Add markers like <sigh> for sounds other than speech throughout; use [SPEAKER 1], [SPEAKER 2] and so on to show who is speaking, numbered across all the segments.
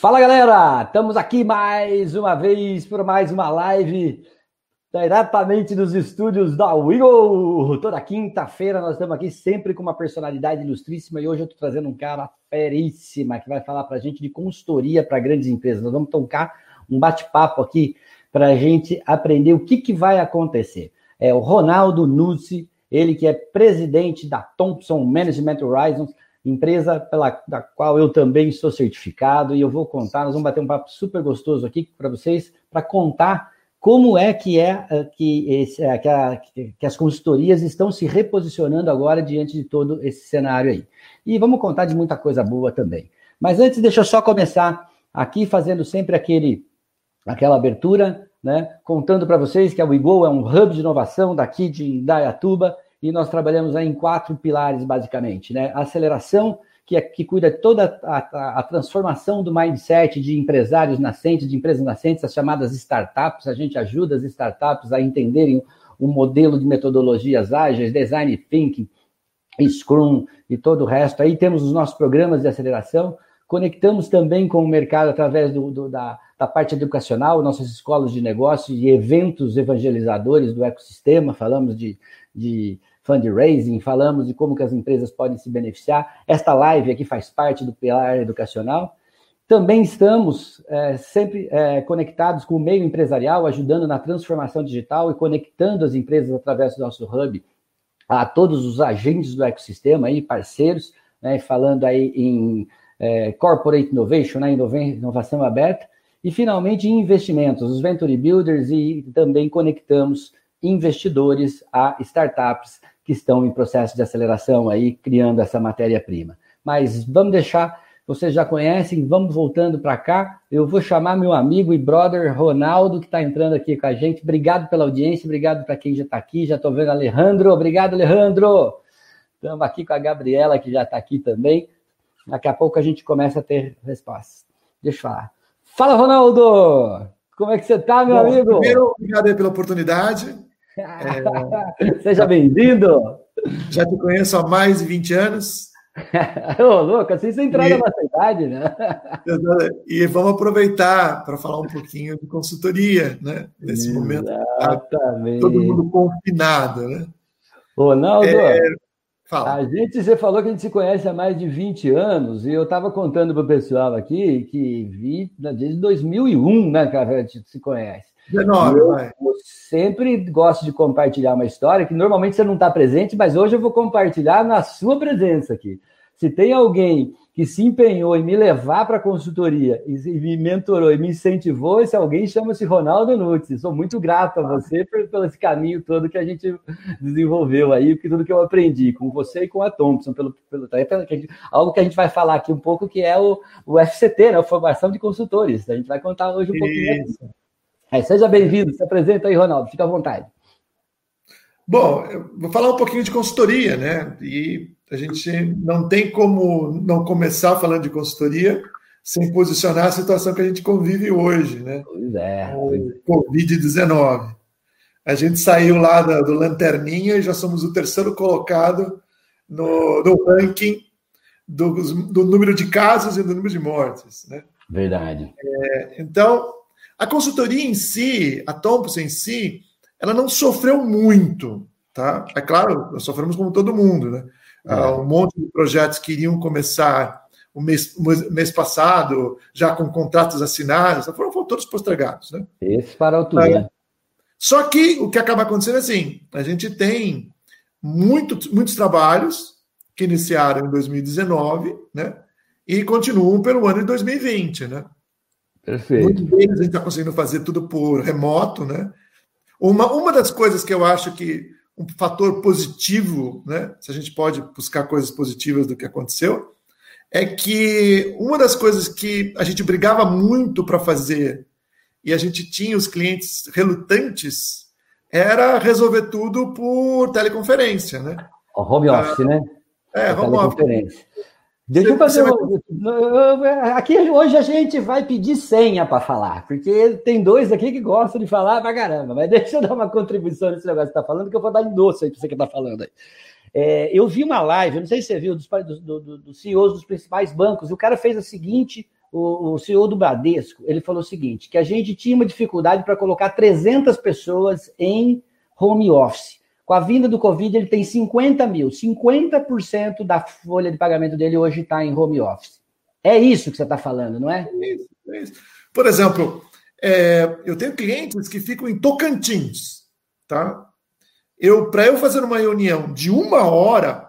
[SPEAKER 1] Fala galera, estamos aqui mais uma vez por mais uma live diretamente dos estúdios da Wiggle. Toda quinta-feira nós estamos aqui sempre com uma personalidade ilustríssima e hoje eu estou trazendo um cara feríssima que vai falar para a gente de consultoria para grandes empresas. Nós vamos tocar um bate-papo aqui para a gente aprender o que, que vai acontecer. É o Ronaldo Nuzzi, ele que é presidente da Thompson Management Horizons, empresa pela da qual eu também sou certificado, e eu vou contar, nós vamos bater um papo super gostoso aqui para vocês, para contar como é que é eh, que, esse, eh, que, a, que, as consultorias estão se reposicionando agora diante de todo esse cenário aí. E vamos contar de muita coisa boa também. Mas antes, deixa eu só começar aqui fazendo sempre aquele, aquela abertura, né, contando para vocês que a WeGo é um hub de inovação daqui de Indaiatuba, e nós trabalhamos em quatro pilares, basicamente. Né? A aceleração, que, é, que cuida toda a, a, a, transformação do mindset de empresários nascentes, de empresas nascentes, as chamadas startups. A gente ajuda as startups a entenderem o modelo de metodologias ágeis, design thinking, Scrum e todo o resto. Aí temos os nossos programas de aceleração. Conectamos também com o mercado através do, do, da, da parte educacional, nossas escolas de negócios e eventos evangelizadores do ecossistema. Falamos de, de fundraising, falamos de como que as empresas podem se beneficiar. Esta live aqui faz parte do pilar educacional. Também estamos é, sempre é, conectados com o meio empresarial, ajudando na transformação digital e conectando as empresas através do nosso hub a todos os agentes do ecossistema aí, parceiros, né, falando aí em é, corporate innovation, né, inovação aberta, e finalmente investimentos, os venture builders e também conectamos investidores a startups que estão em processo de aceleração aí, criando essa matéria-prima. Mas vamos deixar, vocês já conhecem, vamos voltando para cá. Eu vou chamar meu amigo e brother Ronaldo, que está entrando aqui com a gente. Obrigado pela audiência, obrigado para quem já está aqui. Já estou vendo Alejandro, obrigado, Alejandro. Estamos aqui com a Gabriela, que já está aqui também. Daqui a pouco a gente começa a ter respostas. Deixa eu falar. Fala, Ronaldo! Como é que você está, meu Bom, amigo?
[SPEAKER 2] Primeiro, obrigado aí pela oportunidade.
[SPEAKER 1] É... <laughs> Seja bem-vindo.
[SPEAKER 2] Já te conheço há mais de 20 anos. <laughs>
[SPEAKER 1] Ô, louco, assim você entrar e... na nossa idade, né?
[SPEAKER 2] E vamos aproveitar para falar um pouquinho de consultoria, né? Nesse
[SPEAKER 1] Exatamente.
[SPEAKER 2] momento. Tá todo mundo confinado, né?
[SPEAKER 1] Ronaldo, é... Fala. A gente, você falou que a gente se conhece há mais de 20 anos, e eu estava contando para o pessoal aqui que vi desde 2001, né, que a gente se conhece.
[SPEAKER 2] 19,
[SPEAKER 1] eu, eu sempre gosto de compartilhar uma história que normalmente você não está presente, mas hoje eu vou compartilhar na sua presença aqui. Se tem alguém que se empenhou em me levar para a consultoria e me mentorou e me incentivou, esse alguém chama-se Ronaldo Nunes. Sou muito grato a você por, pelo esse caminho todo que a gente desenvolveu aí, tudo que eu aprendi com você e com a Thompson, pelo, pelo, algo que a gente vai falar aqui um pouco, que é o, o FCT, né, a Formação de Consultores. A gente vai contar hoje um pouquinho disso. É, seja bem-vindo, se apresenta aí, Ronaldo, fica à vontade.
[SPEAKER 2] Bom, eu vou falar um pouquinho de consultoria, né? E a gente não tem como não começar falando de consultoria sem posicionar a situação que a gente convive hoje, né?
[SPEAKER 1] Pois é.
[SPEAKER 2] O Covid-19. A gente saiu lá do, do Lanterninha e já somos o terceiro colocado no, no ranking do, do, número de casos e do número de mortes, né?
[SPEAKER 1] Verdade.
[SPEAKER 2] É, então, a consultoria em si, a Thompson em si, ela não sofreu muito, tá? É claro, nós sofremos como todo mundo, né? É. Uh, um monte de projetos que iriam começar o mês, o mês passado, já com contratos assinados, foram, foram todos postergados. Né?
[SPEAKER 1] Esse para o é.
[SPEAKER 2] Só que o que acaba acontecendo é assim: a gente tem muito, muitos trabalhos que iniciaram em 2019 né, e continuam pelo ano de 2020. Né?
[SPEAKER 1] Perfeito.
[SPEAKER 2] Muitos deles a gente está conseguindo fazer tudo por remoto. Né? Uma, uma das coisas que eu acho que um fator positivo, né? Se a gente pode buscar coisas positivas do que aconteceu, é que uma das coisas que a gente brigava muito para fazer e a gente tinha os clientes relutantes era resolver tudo por teleconferência, né?
[SPEAKER 1] O home office, ah, né?
[SPEAKER 2] É, home office.
[SPEAKER 1] Deixa eu fazer uma... Aqui hoje a gente vai pedir senha para falar, porque tem dois aqui que gostam de falar pra caramba, mas <laughs> deixa eu dar uma contribuição nesse negócio que você está falando, que eu vou dar endosso aí para você que está falando aí. É, eu vi uma live, eu não sei se você viu, dos, do, do, do CEOs dos principais bancos, e o cara fez a seguinte o, o CEO do Bradesco, ele falou o seguinte, que a gente tinha uma dificuldade para colocar 300 pessoas em home office. Com a vinda do Covid, ele tem 50 mil. 50% da folha de pagamento dele hoje está em home office. É isso que você está falando, não é?
[SPEAKER 2] É isso, é isso. Por exemplo, é, eu tenho clientes que ficam em Tocantins, tá? Eu, para eu fazer uma reunião de uma hora,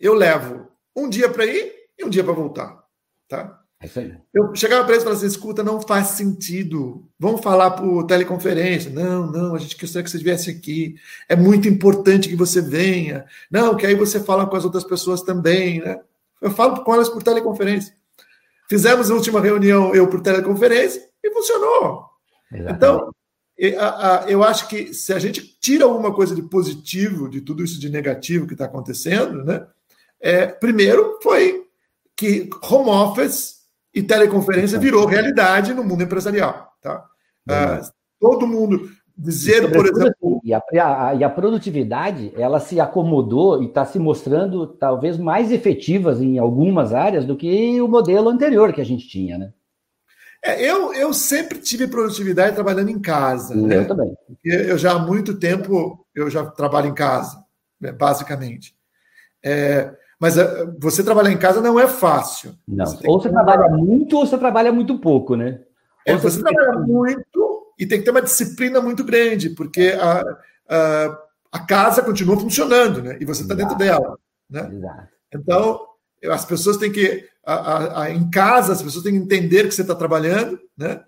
[SPEAKER 2] eu levo um dia para ir e um dia para voltar, tá?
[SPEAKER 1] É isso aí.
[SPEAKER 2] Eu chegava para eles e falava assim: escuta, não faz sentido. Vamos falar por teleconferência. Não, não, a gente queria que você viesse aqui. É muito importante que você venha. Não, que aí você fala com as outras pessoas também, né? Eu falo com elas por teleconferência. Fizemos a última reunião eu por teleconferência e funcionou. Exatamente. Então, eu acho que se a gente tira alguma coisa de positivo de tudo isso de negativo que está acontecendo, né? É, primeiro foi que home office e teleconferência virou realidade no mundo empresarial. Tá? Ah, todo mundo dizer, por exemplo.
[SPEAKER 1] E a, a, e a produtividade ela se acomodou e está se mostrando talvez mais efetivas em algumas áreas do que o modelo anterior que a gente tinha, né?
[SPEAKER 2] É, eu, eu sempre tive produtividade trabalhando em casa.
[SPEAKER 1] Eu
[SPEAKER 2] né?
[SPEAKER 1] também.
[SPEAKER 2] Eu já há muito tempo eu já trabalho em casa, né, basicamente. É, mas eh, você trabalhar em casa não é fácil.
[SPEAKER 1] Não. Você ou você trabalha muito ou você trabalha muito pouco, né?
[SPEAKER 2] É, você, você trabalha que... muito e tem que ter uma disciplina muito grande, porque a, a, a casa continua funcionando, né? E você está dentro dela. Né? Exato. Então, as pessoas têm que. A, a, em casa, as pessoas têm que entender que você está trabalhando, né?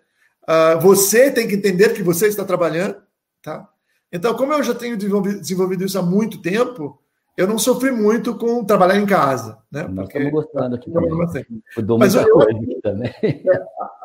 [SPEAKER 2] você tem que entender que você está trabalhando, tá? Então, como eu já tenho desenvolvido isso há muito tempo, eu não sofri muito com trabalhar em casa. Né?
[SPEAKER 1] Nós Porque, estamos gostando aqui
[SPEAKER 2] também. Mas eu, coisa também.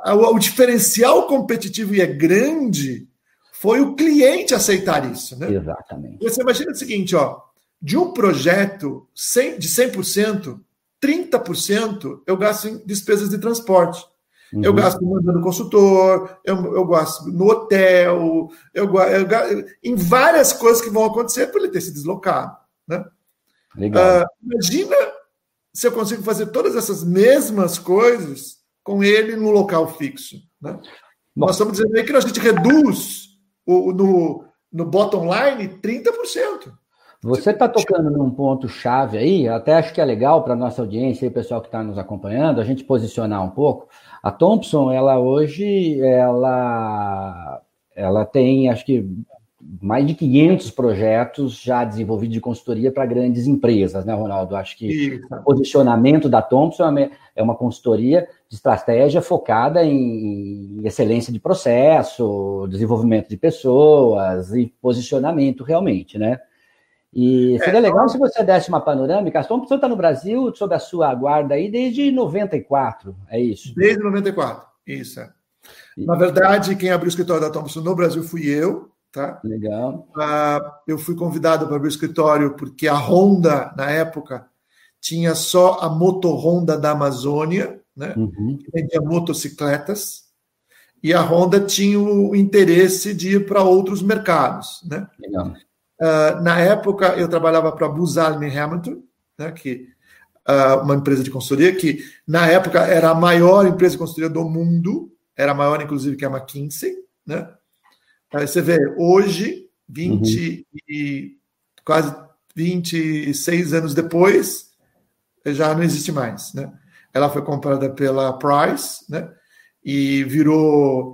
[SPEAKER 2] É, o, o diferencial competitivo e é grande foi o cliente aceitar isso. Né?
[SPEAKER 1] Exatamente.
[SPEAKER 2] Você imagina o seguinte, ó, de um projeto 100, de 100%, 30% eu gasto em despesas de transporte. Uhum. Eu gasto mandando consultor, eu, eu gasto no hotel, eu, eu, eu, em várias coisas que vão acontecer por ele ter se deslocado. Né?
[SPEAKER 1] Legal. Uh,
[SPEAKER 2] imagina se eu consigo fazer todas essas mesmas coisas com ele no local fixo. Né? Nós estamos dizendo aí que a gente reduz o, no, no bottom line 30%.
[SPEAKER 1] Você está tocando num ponto chave aí, até acho que é legal para a nossa audiência e o pessoal que está nos acompanhando, a gente posicionar um pouco. A Thompson, ela hoje, ela, ela tem, acho que mais de 500 projetos já desenvolvidos de consultoria para grandes empresas, né, Ronaldo? Acho que Isso. o posicionamento da Thompson é, é uma consultoria de estratégia focada em excelência de processo, desenvolvimento de pessoas e posicionamento realmente, né? E seria é, legal então... se você desse uma panorâmica. A Thompson está no Brasil sob a sua guarda aí desde 94, é isso?
[SPEAKER 2] Desde 94, isso. É. Na verdade, quem abriu o escritório da Thompson no Brasil fui eu, Tá?
[SPEAKER 1] Legal.
[SPEAKER 2] Ah, eu fui convidado para abrir o escritório porque a Honda, na época, tinha só a Moto Honda da Amazônia, né? Uhum. que vendia motocicletas, e a Honda tinha o interesse de ir para outros mercados. Né?
[SPEAKER 1] Legal.
[SPEAKER 2] Ah, na época, eu trabalhava para a Booz Allen Hamilton, né? que, ah, uma empresa de consultoria que, na época, era a maior empresa de consultoria do mundo, era maior, inclusive, que a McKinsey. Né? Aí você vê, hoje, 20 uhum. e quase 26 anos depois, já não existe mais, né? Ela foi comprada pela Price, né? E virou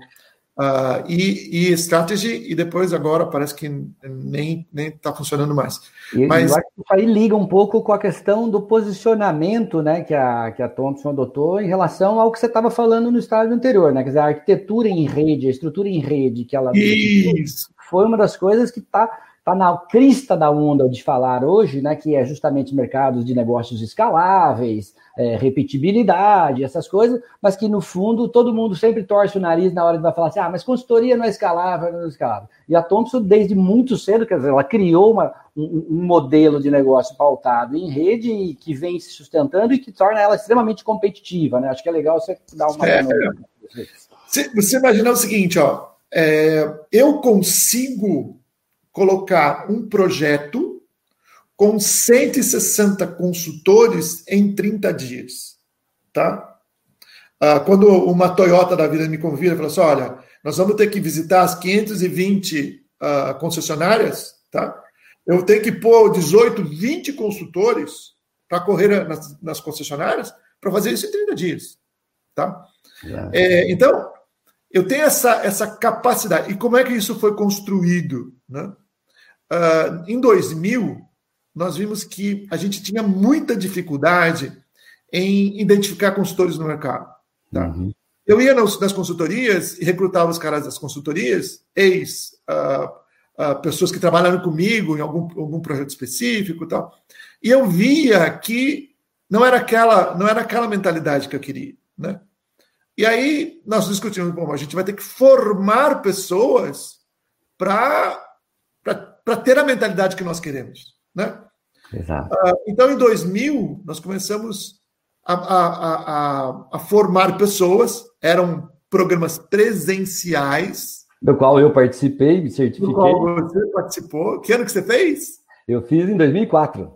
[SPEAKER 2] uh, e, e Strategy, e depois agora parece que nem está funcionando mais.
[SPEAKER 1] E, Mas eu acho que isso aí liga um pouco com a questão do posicionamento né, que, a, que a Thompson adotou em relação ao que você estava falando no estágio anterior, né? Quer dizer, a arquitetura em rede, a estrutura em rede que ela
[SPEAKER 2] isso.
[SPEAKER 1] foi uma das coisas que está está na crista da onda de falar hoje, né, que é justamente mercados de negócios escaláveis, é, repetibilidade, essas coisas, mas que no fundo todo mundo sempre torce o nariz na hora de falar assim, ah, mas consultoria não é escalável, não é escalável. E a Thompson, desde muito cedo, quer dizer, ela criou uma, um, um, modelo de negócio pautado em rede e que vem se sustentando e que torna ela extremamente competitiva, né? Acho que é legal você dar uma... É,
[SPEAKER 2] você imaginar o seguinte, ó, é, eu consigo colocar um projeto com 160 consultores em 30 dias, tá? ah, quando uma Toyota da vida me convida, fala assim: olha, nós vamos ter que visitar as 520 uh, concessionárias, tá? Eu tenho que pôr 18, 20 consultores para correr nas, nas concessionárias para fazer isso em 30 dias, tá? É, então, eu tenho essa, essa capacidade. E como é que isso foi construído? Né? Uh, em 2000, nós vimos que a gente tinha muita dificuldade em identificar consultores no mercado. Tá? Uhum. Eu ia nas, nas, consultorias e recrutava os caras das consultorias, ex uh, uh, pessoas que trabalharam comigo em algum, algum projeto específico, tal. E eu via que não era aquela não era aquela mentalidade que eu queria, né? E aí nós discutimos, bom, a gente vai ter que formar pessoas para ter a mentalidade que nós queremos, né? Exato. Uh, então, em 2000, nós começamos a, a, a, a, formar pessoas, eram programas presenciais.
[SPEAKER 1] Do qual eu participei, me certifiquei. Do qual
[SPEAKER 2] você participou. Que ano que você fez?
[SPEAKER 1] Eu fiz em 2004.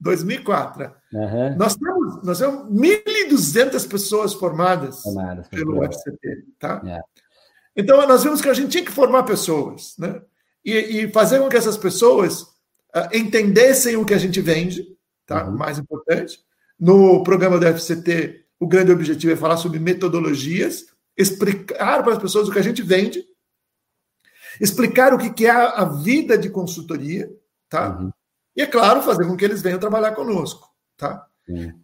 [SPEAKER 2] 2004. Uhum. Nós temos, nós temos 1.200 pessoas formadas, formadas pelo FCT. Tá? É. Então, nós vimos que a gente tinha que formar pessoas, né? E, e fazer com que essas pessoas uh, entendessem o que a gente vende, tá? Uhum. Mais importante. No programa do FCT, o grande objetivo é falar sobre metodologias, explicar para as pessoas o que a gente vende, explicar o que é a vida de consultoria, tá? Uhum. E, é claro, fazer com que eles venham trabalhar conosco. Tá?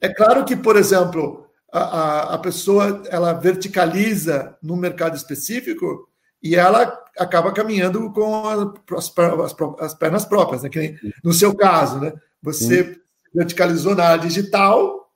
[SPEAKER 2] É claro que, por exemplo, a, a, a, pessoa ela verticaliza num mercado específico e ela acaba caminhando com as, as, as pernas próprias, né? Que no seu caso, né? Você Sim. verticalizou na área digital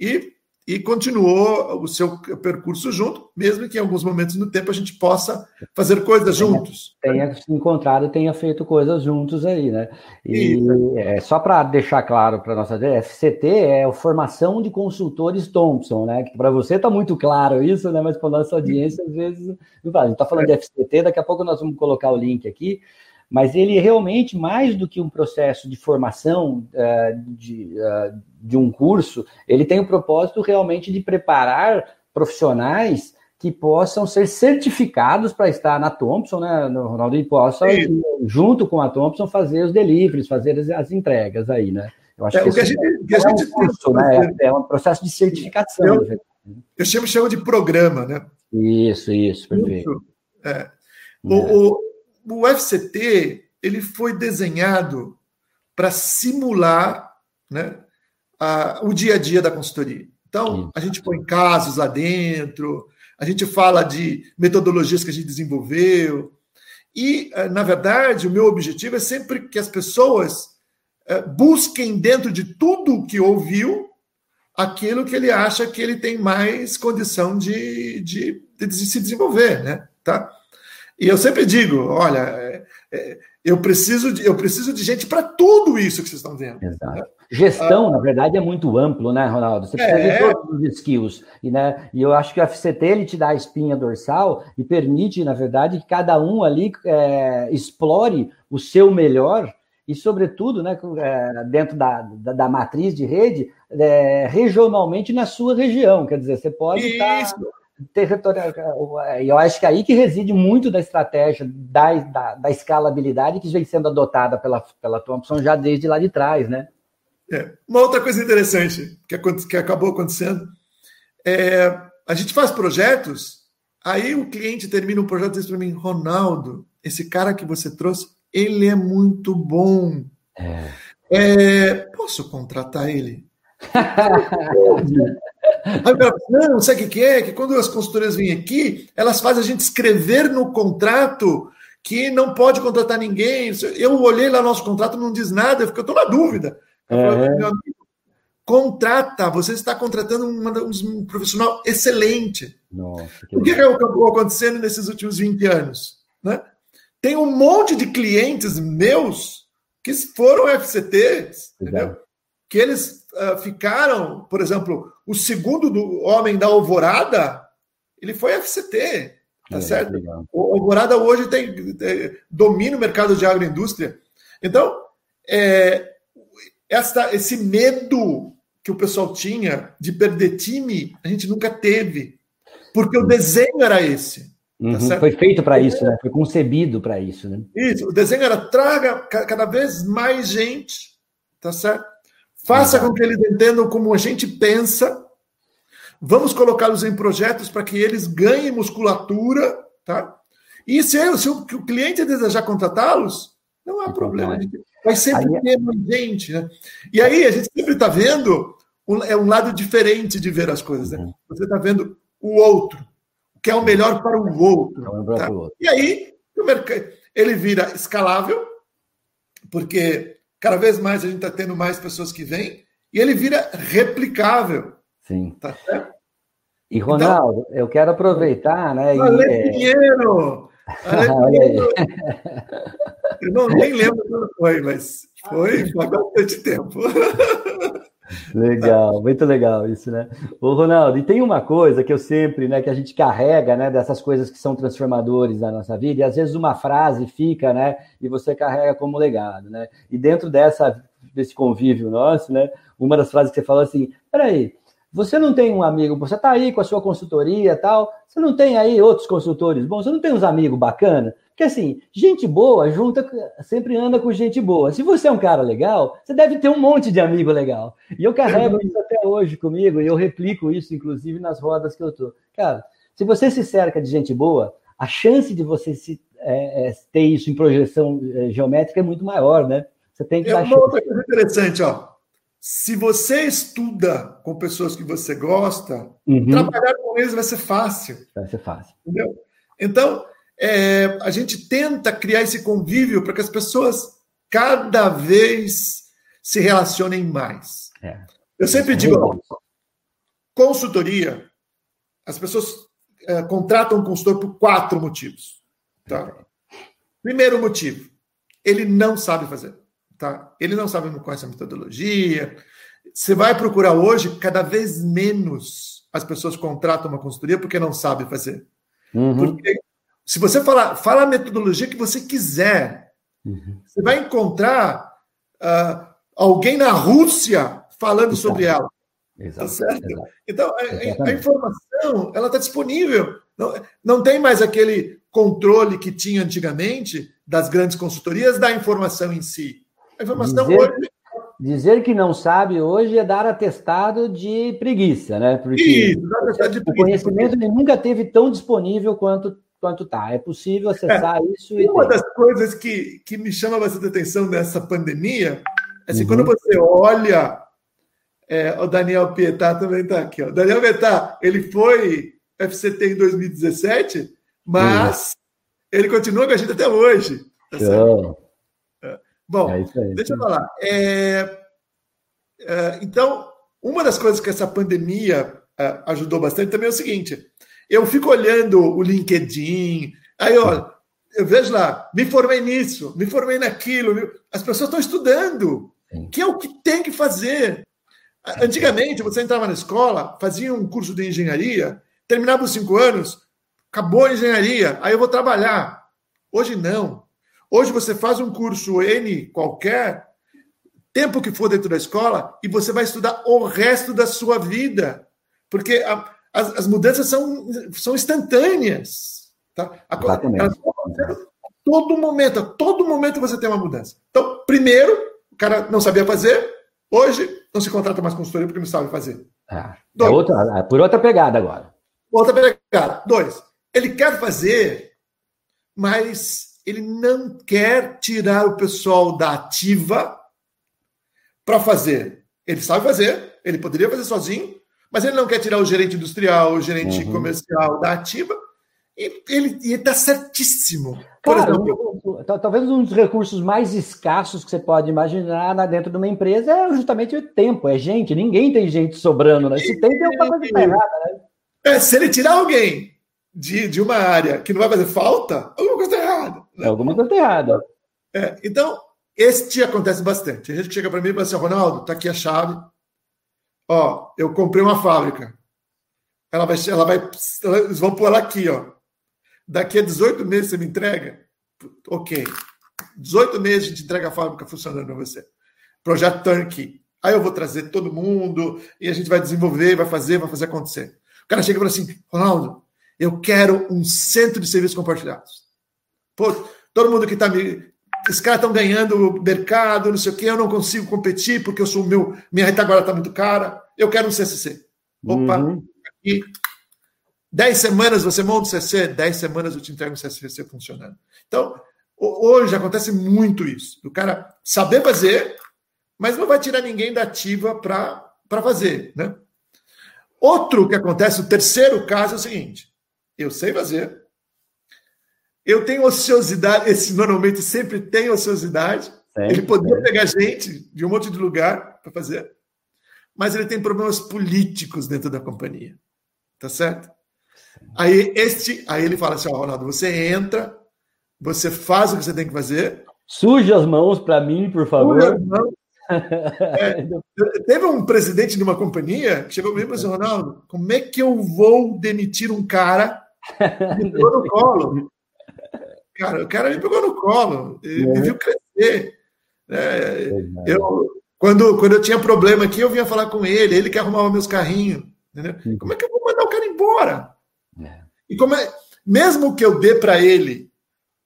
[SPEAKER 2] e e continuou o seu percurso junto, mesmo que em alguns momentos no tempo a gente possa fazer coisas juntos.
[SPEAKER 1] Tenha se encontrado e tenha feito coisas juntos aí, né? E é, só para deixar claro para nossa FCT é a formação de consultores Thompson, né? Que para você está muito claro isso, né? Mas para nossa audiência às vezes não faz. A gente está falando é. de FCT, daqui a pouco nós vamos colocar o link aqui mas ele realmente, mais do que um processo de formação uh, de, uh, de um curso, ele tem o propósito realmente de preparar profissionais que possam ser certificados para estar na Thompson, né, no Ronaldo, e possam, junto com a Thompson, fazer os deliveries, fazer as, as entregas aí, né?
[SPEAKER 2] Eu acho é, que, o que a gente, é, gente
[SPEAKER 1] é um curso, né? É, é um processo de certificação. Eu,
[SPEAKER 2] né? eu chamo, chamo de programa, né?
[SPEAKER 1] Isso, isso, perfeito. Isso,
[SPEAKER 2] é. O, o, o FCT ele foi desenhado para simular né, a, o dia a dia da consultoria. Então, a gente põe casos lá dentro, a gente fala de metodologias que a gente desenvolveu. E, eh, na verdade, o meu objetivo é sempre que as pessoas eh, busquem dentro de tudo que ouviu aquilo que ele acha que ele tem mais condição de, de, de se desenvolver, né? Tá? E eu sempre digo, olha, é, é, eu preciso de, eu preciso de gente para tudo isso que vocês estão vendo.
[SPEAKER 1] Exato. Né? Gestão, ah, na verdade, é muito amplo, né, Ronaldo? Você precisa é... de todos os skills. E, né, e eu acho que o FCT ele te dá a espinha dorsal e permite, na verdade, que cada um ali é, explore o seu melhor e, sobretudo, né, é, dentro da, da, da, matriz de rede, é, regionalmente na sua região. Quer dizer, você pode estar. Territorial. Eu acho que é aí que reside muito da estratégia da, da, da, escalabilidade que vem sendo adotada pela, pela Thompson já desde lá de trás, né?
[SPEAKER 2] É. Uma outra coisa interessante que, que acabou acontecendo é a gente faz projetos, aí o cliente termina um projeto e diz para mim, Ronaldo, esse cara que você trouxe, ele é muito bom. É. É, posso contratar ele? <laughs> Cara não, sabe o que é? Que quando as consultorias vêm aqui, elas fazem a gente escrever no contrato que não pode contratar ninguém. Eu olhei lá no nosso contrato, não diz nada, eu estou na dúvida. É. Meu amigo, contrata, você está contratando um profissional excelente. Nossa, que o que, que acabou acontecendo nesses últimos 20 anos? Né? Tem um monte de clientes meus que foram FCTs, entendeu? que eles uh, ficaram, por exemplo, o segundo do homem da Alvorada, ele foi FCT, tá é, certo? O Alvorada hoje tem, tem, domina o mercado de agroindústria. Então, é, essa, esse medo que o pessoal tinha de perder time, a gente nunca teve. Porque o desenho era esse.
[SPEAKER 1] Tá uhum, foi feito para isso, né? Foi concebido para isso, né?
[SPEAKER 2] Isso, o desenho era traga cada vez mais gente, tá certo? Faça com que eles entendam como a gente pensa. Vamos colocá-los em projetos para que eles ganhem musculatura, tá? E se, se o, o cliente desejar contratá-los, não há problema. Vai sempre ter mais gente, né? E aí a gente sempre está vendo um, é um lado diferente de ver as coisas, né? Uhum. Você está vendo o outro que é o melhor para o outro. Tá? E aí, ele vira escalável, porque cada vez mais a gente está tendo mais pessoas que vêm, e ele vira replicável.
[SPEAKER 1] Sim. Tá certo? E, Ronaldo, então, eu quero aproveitar, né?
[SPEAKER 2] Valeu, e, dinheiro! <laughs> dinheiro! eu não, nem lembro quando foi, mas foi há bastante tempo. <laughs>
[SPEAKER 1] Legal, muito legal isso, né? Ô, Ronaldo, e tem uma coisa que eu sempre, né, que a gente carrega, né, dessas coisas que são transformadores da nossa vida, e às vezes uma frase fica, né, e você carrega como legado, né? E dentro dessa, desse convívio nosso, né, uma das frases que você falou assim, peraí, você não tem um amigo, você está aí com a sua consultoria tal, você não tem aí outros consultores bons, você não tem uns amigos bacanas? Porque assim, gente boa junta, sempre anda com gente boa. Se você é um cara legal, você deve ter um monte de amigo legal. E eu carrego isso até hoje comigo, e eu replico isso, inclusive, nas rodas que eu tô. Cara, se você se cerca de gente boa, a chance de você se, é, é, ter isso em projeção é, geométrica é muito maior, né? Você tem que
[SPEAKER 2] é uma outra coisa interessante, ó. Se você estuda com pessoas que você gosta, uhum. trabalhar com eles vai ser fácil.
[SPEAKER 1] Vai ser fácil.
[SPEAKER 2] Entendeu? Então, é, a gente tenta criar esse convívio para que as pessoas cada vez se relacionem mais. É. Eu sempre digo, ó, consultoria, as pessoas é, contratam um consultor por quatro motivos. Tá? Primeiro motivo, ele não sabe fazer. Tá? Ele não sabe, não conhece a metodologia. Você vai procurar hoje, cada vez menos as pessoas contratam uma consultoria porque não sabem fazer. Uhum. Porque se você falar, fala a metodologia que você quiser, uhum. você vai encontrar uh, alguém na Rússia falando Exato. sobre ela. Exato. Tá certo? Exato. Então, a, a, informação ela está disponível. Não, não tem mais aquele controle que tinha antigamente das grandes consultorias da informação em si. A informação
[SPEAKER 1] dizer, hoje. Dizer que não sabe hoje é dar atestado de preguiça, né? Porque Isso, de preguiça, o conhecimento ele nunca teve tão disponível quanto quanto tá. É possível acessar é, isso.
[SPEAKER 2] E uma das coisas que, que me chama bastante atenção nessa pandemia, é assim, uhum. quando você olha, é, o Daniel Pietá também está aqui. Ó. O Daniel Pietá, ele foi FCT em 2017, mas uhum. ele continua com a gente até hoje. Tá é. Bom, é aí, deixa eu falar. É, é, então, uma das coisas que essa pandemia ajudou bastante também é o seguinte: eu fico olhando o LinkedIn, aí, ó, eu vejo lá, me formei nisso, me formei naquilo. As pessoas estão estudando, que é o que tem que fazer. Antigamente, você entrava na escola, fazia um curso de engenharia, terminava os cinco anos, acabou a engenharia, aí eu vou trabalhar. Hoje não. Hoje você faz um curso N qualquer, tempo que for dentro da escola, e você vai estudar o resto da sua vida. Porque a, as, as mudanças são, são instantâneas. Tá? A, todo momento, a todo momento você tem uma mudança. Então, primeiro, o cara não sabia fazer, hoje não se contrata mais consultoria porque não sabe fazer.
[SPEAKER 1] É, é outra, é por outra pegada agora.
[SPEAKER 2] Outra pegada. Dois, ele quer fazer, mas ele não quer tirar o pessoal da ativa para fazer. Ele sabe fazer, ele poderia fazer sozinho, mas ele não quer tirar o gerente industrial, o gerente uhum. comercial da ativa, e ele está certíssimo.
[SPEAKER 1] Cara, exemplo, talvez um dos recursos mais escassos que você pode imaginar dentro de uma empresa é justamente o tempo, é gente. Ninguém tem gente sobrando, né? Se tem, tem alguma coisa errada, né?
[SPEAKER 2] É, se ele tirar alguém de, de uma área que não vai fazer falta, alguma coisa está errada.
[SPEAKER 1] Né? Alguma coisa está errada.
[SPEAKER 2] É, então, este acontece bastante. A gente chega para mim e fala assim: Ronaldo, está aqui a chave, Ó, eu comprei uma fábrica. Ela vai, ela vai, eles vão pôr ela aqui, ó. Daqui a 18 meses você me entrega? Ok. 18 meses a gente entrega a fábrica funcionando para você. Projeto Turnkey. Aí eu vou trazer todo mundo e a gente vai desenvolver, vai fazer, vai fazer acontecer. O cara chega e fala assim: Ronaldo, eu quero um centro de serviços compartilhados. Pô, todo mundo que está me. Esses caras estão ganhando mercado, não sei o quê, eu não consigo competir porque eu sou o meu. Minha retaguarda está muito cara. Eu quero um CCC. Opa, uhum. aqui. Dez semanas você monta o CCC, dez semanas eu te entrego o CCC funcionando. Então, hoje acontece muito isso. O cara saber fazer, mas não vai tirar ninguém da ativa para fazer. Né? Outro que acontece, o terceiro caso é o seguinte: eu sei fazer, eu tenho ociosidade, esse normalmente sempre tem ociosidade. Ele poderia é. pegar gente de um monte de lugar para fazer, mas ele tem problemas políticos dentro da companhia. Tá certo? Aí este, aí ele fala assim, ó, Ronaldo, você entra, você faz o que você tem que fazer.
[SPEAKER 1] Suja as mãos para mim, por favor.
[SPEAKER 2] É, teve um presidente de uma companhia que chegou comigo e falou assim, Ronaldo, como é que eu vou demitir um cara que me no colo? Cara, o cara me pegou no colo, ele me viu crescer. É, eu, quando, quando eu tinha problema aqui, eu vinha falar com ele, ele que arrumava meus carrinhos. Entendeu? Como é que eu vou mandar o cara embora? É. E como é, mesmo que eu dê para ele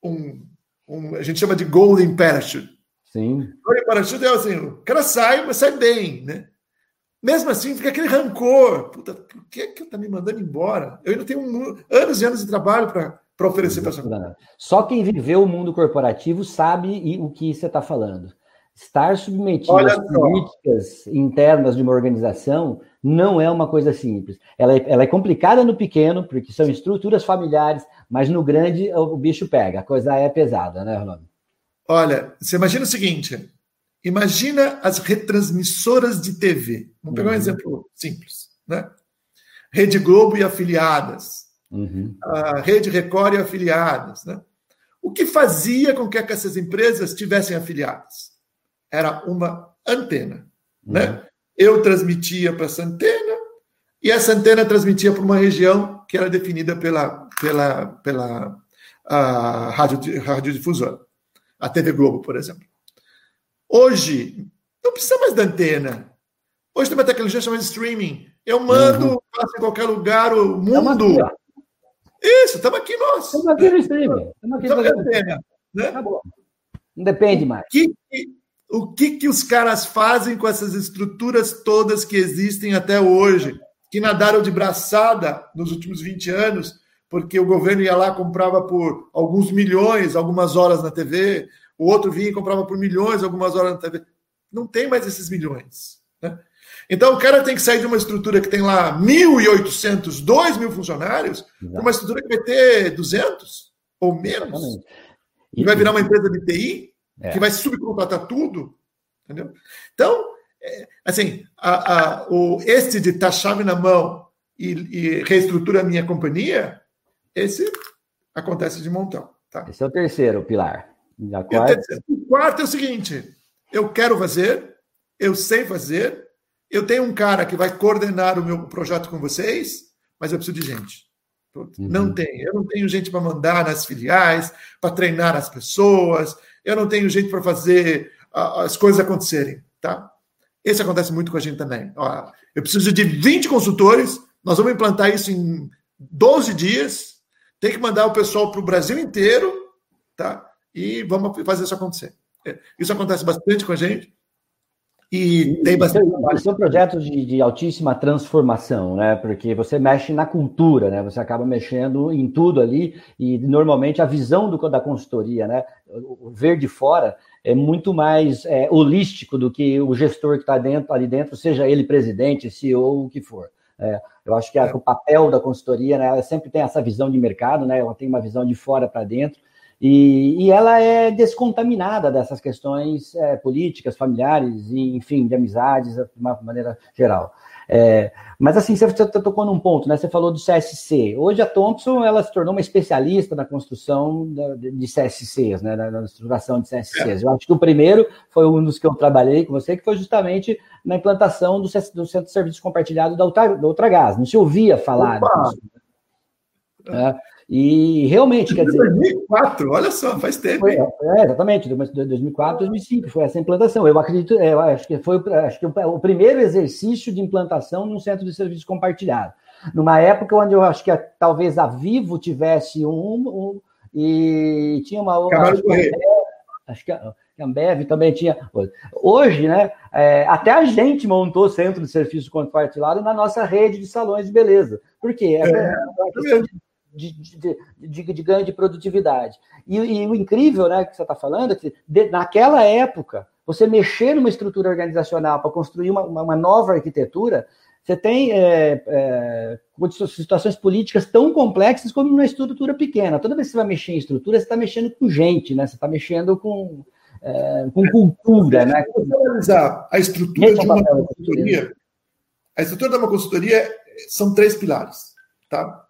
[SPEAKER 2] um, um, a gente chama de golden parachute.
[SPEAKER 1] Sim.
[SPEAKER 2] Golden parachute é assim, o cara sai, mas sai bem, né? Mesmo assim, fica aquele rancor. Puta, por que que tá me mandando embora? Eu ainda tenho um, anos e anos de trabalho para oferecer para essa
[SPEAKER 1] Só quem viveu o mundo corporativo sabe o que você está falando. Estar submetido Olha às políticas internas de uma organização não é uma coisa simples. Ela é, ela é, complicada no pequeno, porque são estruturas familiares, mas no grande o bicho pega, a coisa é pesada, né, Rolando?
[SPEAKER 2] Olha, você imagina o seguinte: imagina as retransmissoras de TV. Vamos pegar uhum. um exemplo simples, né? Rede Globo e afiliadas, uhum. a Rede Record e afiliadas, né? O que fazia com que essas empresas tivessem afiliadas? Era uma antena, uhum. né? eu transmitia para essa antena e essa antena transmitia para uma região que era definida pela, pela, pela a rádio, radiodifusora, a TV Globo, por exemplo. Hoje, não precisa mais da antena. Hoje tem uma tecnologia chamada streaming. Eu mando, uhum. faço em qualquer lugar, o mundo. Aqui, Isso, estamos aqui nós. Estamos aqui no streaming. Estamos aqui no antena. Né?
[SPEAKER 1] Não depende mais.
[SPEAKER 2] Que, o que, que os caras fazem com essas estruturas todas que existem até hoje, que nadaram de braçada nos últimos 20 anos, porque o governo ia lá comprava por alguns milhões algumas horas na TV, o outro vinha e comprava por milhões algumas horas na TV. Não tem mais esses milhões. Né? Então o cara tem que sair de uma estrutura que tem lá 1.800, 2 mil funcionários, para uma estrutura que vai ter 200 ou menos. E vai virar uma empresa de TI é. que vai subcontratar tudo, entendeu? Então, é, assim, a, a, o, este de estar chave na mão e, e reestrutura a minha companhia, esse acontece de montão. Tá?
[SPEAKER 1] Esse é o terceiro pilar.
[SPEAKER 2] O quarto é o seguinte: eu quero fazer, eu sei fazer, eu tenho um cara que vai coordenar o meu projeto com vocês, mas eu preciso de gente. Uhum. Não tem. Eu não tenho gente para mandar nas filiais, para treinar as pessoas, eu não tenho jeito para fazer as coisas acontecerem, tá? Esse acontece muito com a gente também. Ó, eu preciso de 20 consultores, nós vamos implantar isso em 12 dias, tem que mandar o pessoal para o Brasil inteiro, tá? E vamos fazer isso acontecer. É, isso acontece bastante com a gente. E tem bastante.
[SPEAKER 1] São projetos de, de, altíssima transformação, né? Porque você mexe na cultura, né? Você acaba mexendo em tudo ali, e normalmente a visão do, da consultoria, né? O ver de fora é muito mais é, holístico do que o gestor que está dentro, ali dentro, seja ele presidente, CEO, o que for. É, eu acho que a, o papel da consultoria, né, ela sempre tem essa visão de mercado, né, ela tem uma visão de fora para dentro, e, e, ela é descontaminada dessas questões é, políticas, familiares, e, enfim, de amizades, de uma maneira geral. É, mas assim, você, você tocou num ponto, né? Você falou do CSC. Hoje a Thompson ela se tornou uma especialista na construção de CSCs, né? Na, estruturação de CSCs. Eu acho que o primeiro foi um dos que eu trabalhei com você, que foi justamente na implantação do, do Centro de Serviços Compartilhado da, Ultra, da Ultragás. Não se ouvia falar Opa. disso. É. E realmente, quer dizer.
[SPEAKER 2] 2004, olha só, faz tempo. Foi,
[SPEAKER 1] é, exatamente, 2004, 2005 foi essa implantação. Eu acredito, é, eu acho que foi acho que o primeiro exercício de implantação num centro de serviço compartilhado. Numa época onde eu acho que a, talvez a Vivo tivesse um, um e tinha uma outra. Acho que a Ambev também tinha. Hoje, né? É, até a gente montou centro de serviço compartilhado na nossa rede de salões de beleza. Por quê? É, é uma questão de de, de, de, ganho de produtividade. E, e, o incrível né, que você está falando é que de, naquela época, você mexer numa estrutura organizacional para construir uma, uma, uma, nova arquitetura, você tem é, é, situações políticas tão complexas como numa estrutura pequena. Toda vez que você vai mexer em estrutura, você está mexendo com gente, né? você está mexendo com, é, com cultura. Né?
[SPEAKER 2] Analisar a estrutura de uma consultoria, a estrutura de uma consultoria são três pilares. Tá?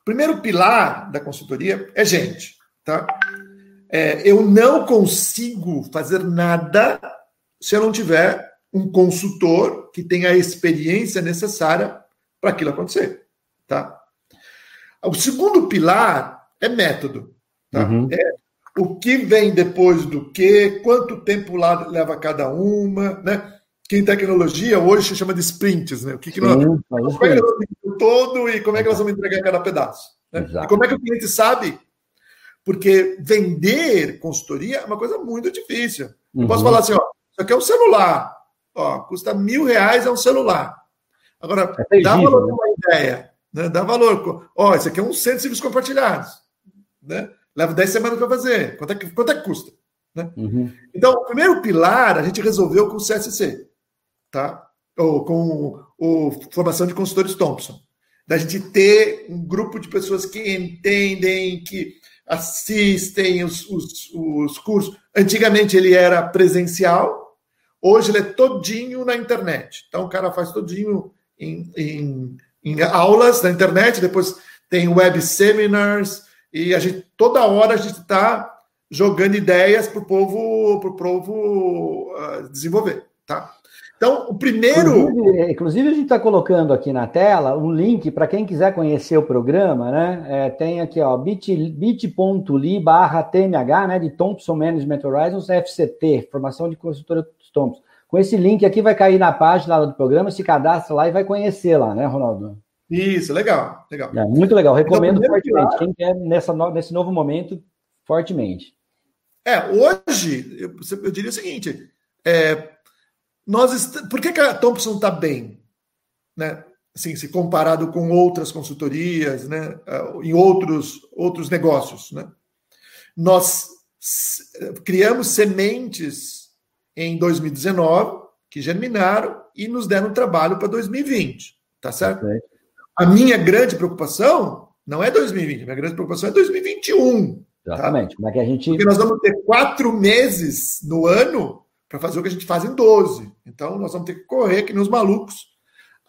[SPEAKER 2] O primeiro pilar da consultoria é gente, tá? É, eu não consigo fazer nada se eu não tiver um consultor que tenha a experiência necessária para aquilo acontecer, tá? O segundo pilar é método, tá? Uhum. É o que vem depois do que, quanto tempo leva cada uma, né? Que em tecnologia hoje se chama de sprints, né? O que, que nós, Sim, como é que nós todo e como é que nós vamos entregar cada pedaço? Né? E como é que o cliente sabe? Porque vender consultoria é uma coisa muito difícil. Eu posso uhum. falar assim, ó, isso aqui é um celular, ó, custa mil reais é um celular. Agora, é dá valor para uma ideia, né? dá valor. Ó, isso aqui é um centro de serviços compartilhados, né? Leva 10 semanas para fazer. Quanto é que, quanto é que custa? Né? Uhum. Então, o primeiro pilar a gente resolveu com o CSC tá? Ou com o formação de consultores Thompson. Da gente ter um grupo de pessoas que entendem, que assistem os, os, os cursos. Antigamente ele era presencial, hoje ele é todinho na internet. Então o cara faz todinho em, em, em aulas na internet, depois tem web seminars, e a gente toda hora a gente está jogando ideias para o povo, pro povo uh, desenvolver. Tá? Então, o primeiro.
[SPEAKER 1] Inclusive, inclusive a gente está colocando aqui na tela um link para quem quiser conhecer o programa, né? É, tem aqui, ó, bit.ly bit barra TMH, né? De Thompson Management Horizons FCT, formação de consultora Thompson. Com esse link aqui vai cair na página do programa, se cadastra lá e vai conhecer lá, né, Ronaldo?
[SPEAKER 2] Isso, legal, legal.
[SPEAKER 1] É, muito legal, recomendo então, fortemente. Quem quer nessa, nesse novo momento, fortemente.
[SPEAKER 2] É, hoje, eu, eu diria o seguinte: é, nós por que, que a Thompson está bem? Né? Assim, se comparado com outras consultorias, né? Ah, em outros, outros negócios. Né? Nós criamos sementes em 2019 que germinaram e nos deram trabalho para 2020. Tá certo? A minha grande preocupação não é 2020, a minha grande preocupação é 2021.
[SPEAKER 1] Tá? Exatamente. Tá? Como é que a gente.
[SPEAKER 2] Porque nós vamos ter quatro meses no ano para fazer o que a gente faz em 12. Então, nós vamos ter que correr que nos malucos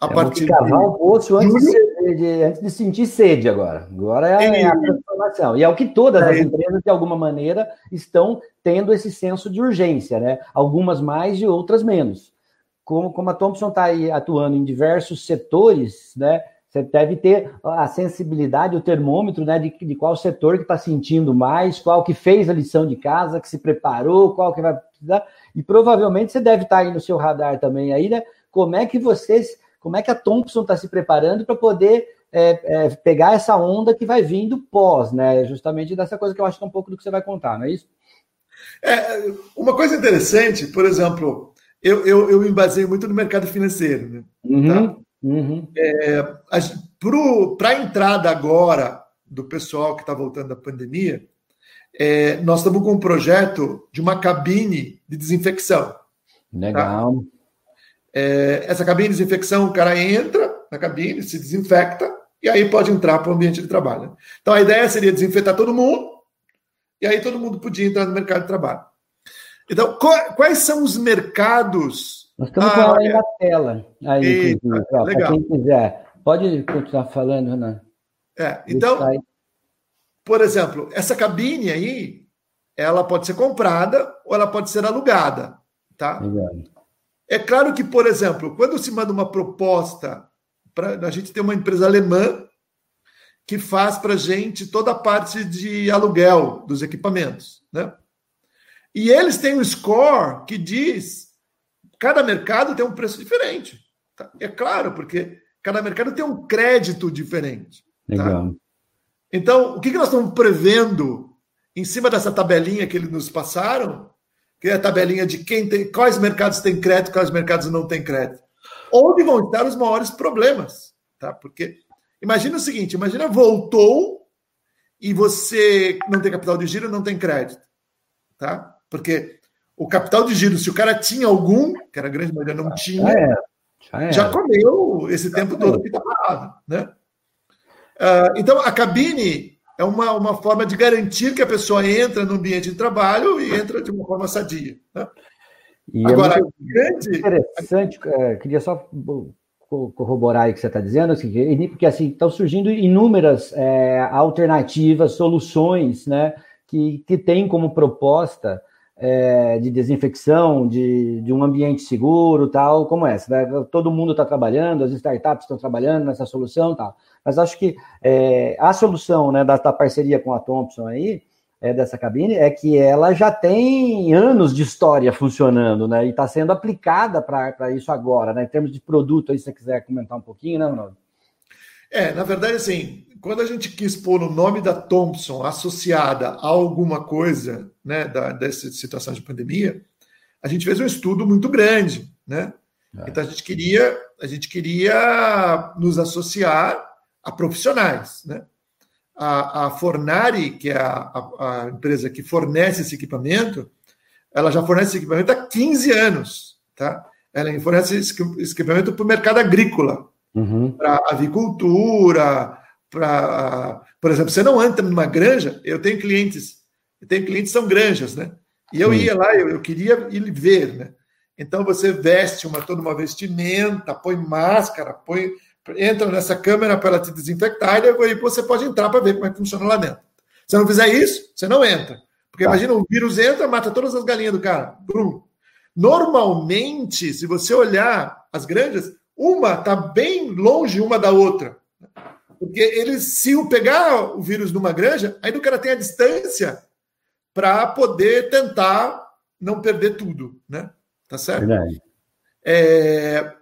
[SPEAKER 1] a é partir de. cavar o poço antes de, de, antes de, sentir sede agora. Agora é, é a transformação. E é o que todas é as empresas, de alguma maneira, estão tendo esse senso de urgência, né? Algumas mais e outras menos. Como, como a Thompson está aí atuando em diversos setores, né? Você deve ter a sensibilidade, o termômetro, né, de, de qual setor que está sentindo mais, qual que fez a lição de casa, que se preparou, qual que vai precisar. E provavelmente você deve estar aí no seu radar também aí, né? Como é que vocês, como é que a Thompson está se preparando para poder é, é, pegar essa onda que vai vindo pós, né? Justamente dessa coisa que eu acho que é um pouco do que você vai contar, não é isso?
[SPEAKER 2] É, uma coisa interessante, por exemplo, eu, eu, eu me baseio muito no mercado financeiro, né? Uhum. Tá? Uhum. É, Para a entrada agora do pessoal que está voltando da pandemia, é, nós estamos com um projeto de uma cabine de desinfecção. Tá?
[SPEAKER 1] Legal.
[SPEAKER 2] Tá? É, essa cabine de desinfecção, o cara entra na cabine, se desinfecta, e aí pode entrar para o ambiente de trabalho. Então a ideia seria desinfetar todo mundo, e aí todo mundo podia entrar no mercado de trabalho. Então, quais são os mercados
[SPEAKER 1] nós estamos ah, com ela aí na tela. Aí, Para quem quiser. Pode continuar falando, Renan.
[SPEAKER 2] É, então, por exemplo, essa cabine aí, ela pode ser comprada ou ela pode ser alugada, tá? É claro que, por exemplo, quando se manda uma proposta para a gente ter uma empresa alemã que faz para gente toda a parte de aluguel dos equipamentos, né? E eles têm um score que diz cada mercado tem um preço diferente. Tá? É claro, porque cada mercado tem um crédito diferente. Tá? Legal. Tá? Então, o que, que nós estamos prevendo em cima dessa tabelinha que eles nos passaram? Que é a tabelinha de quem tem, quais mercados têm crédito, quais mercados não têm crédito. Onde vão estar os maiores problemas, tá? Porque imagina o seguinte, imagina voltou e você não tem capital de giro, não tem crédito, tá? Porque o capital de giro, se o cara tinha algum, que era a grande maioria não tinha, já, já, comeu esse já tempo todo que está parado, né? Uh, então, a cabine é uma, uma forma de garantir que a pessoa entra no ambiente de trabalho e entra de uma forma sadia. Né?
[SPEAKER 1] E é Agora, é grande... interessante, é, queria só corroborar o que você está dizendo, assim, porque assim estão surgindo inúmeras é, alternativas, soluções, né, que, que têm como proposta é, de desinfecção, de, de um ambiente seguro, tal, como essa. Né? Todo mundo está trabalhando, as startups estão trabalhando nessa solução, tal. Mas acho que é, a solução né, da, da, parceria com a Thompson aí, é, dessa cabine, é que ela já tem anos de história funcionando, né? E está sendo aplicada para isso agora, né? Em termos de produto, aí se você quiser comentar um pouquinho, né, Ronaldo?
[SPEAKER 2] É, na verdade, assim, quando a gente quis pôr o nome da Thompson associada a alguma coisa, né, da, dessa situação de pandemia, a gente fez um estudo muito grande, né? É. Então a gente queria, a gente queria nos associar a profissionais. Né? A, a Fornari, que é a, a, a, empresa que fornece esse equipamento, ela já fornece esse equipamento há 15 anos. Tá? Ela fornece esse equipamento para o mercado agrícola, uhum. para avicultura, para. Por exemplo, você não entra numa granja, eu tenho clientes, eu tenho clientes que são granjas, né? E eu ia lá, eu, eu queria ir ver, né? Então você veste uma toda uma vestimenta, põe máscara, põe entra nessa câmera para ela te desinfectar e depois você pode entrar para ver como é que funciona lá dentro. Se não fizer isso, você não entra. Porque tá. imagina, o vírus entra, mata todas as galinhas do cara. Brum. Normalmente, se você olhar as granjas, uma está bem longe uma da outra. Porque eles, se o pegar o vírus numa granja, aí o cara tem a distância para poder tentar não perder tudo, né? Tá certo? É,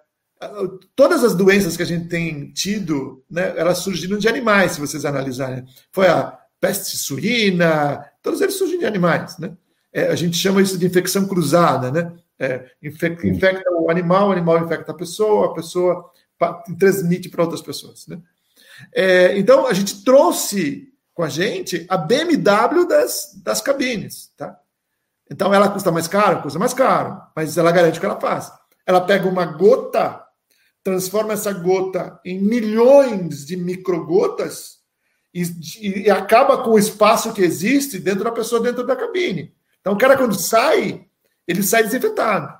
[SPEAKER 2] todas as doenças que a gente tem tido, né, elas surgiram de animais, se vocês analisarem. Foi a peste suína, todos eles surgem de animais, né? É, a gente chama isso de infecção cruzada, né? É, infecta, infecta, o animal, o animal infecta a pessoa, a pessoa transmite para outras pessoas, né? É, então, a gente trouxe com a gente a BMW das, das cabines, tá? Então, ela custa mais caro? Custa mais caro, mas ela garante o que ela faz. Ela pega uma gota transforma essa gota em milhões de microgotas e, e, acaba com o espaço que existe dentro da pessoa dentro da cabine. Então, o cara, quando sai, ele sai desinfetado.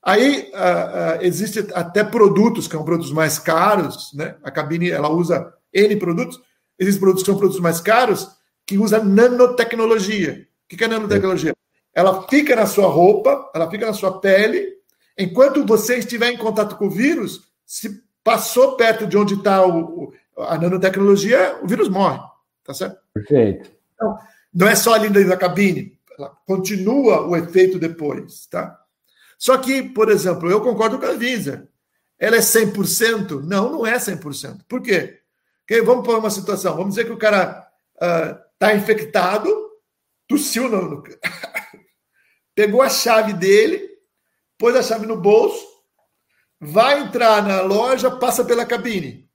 [SPEAKER 2] Aí uh, uh, existe até produtos que são produtos mais caros, né? A cabine ela usa N produtos. Existem produtos que são produtos mais caros que usam nanotecnologia. O que é nanotecnologia? Ela fica na sua roupa, ela fica na sua pele Enquanto você estiver em contato com o vírus, se passou perto de onde está a nanotecnologia, o vírus morre. Tá certo?
[SPEAKER 1] Perfeito.
[SPEAKER 2] Então, não é só ali dentro da cabine, continua o efeito depois, tá? Só que, por exemplo, eu concordo com a Visa. Ela é 100%? Não, não é 100%. Por quê? Porque vamos pôr uma situação. Vamos dizer que o cara está uh, infectado, tossiu, no, no... <laughs> pegou a chave dele, pôs a chave no bolso, vai entrar na loja, passa pela cabine.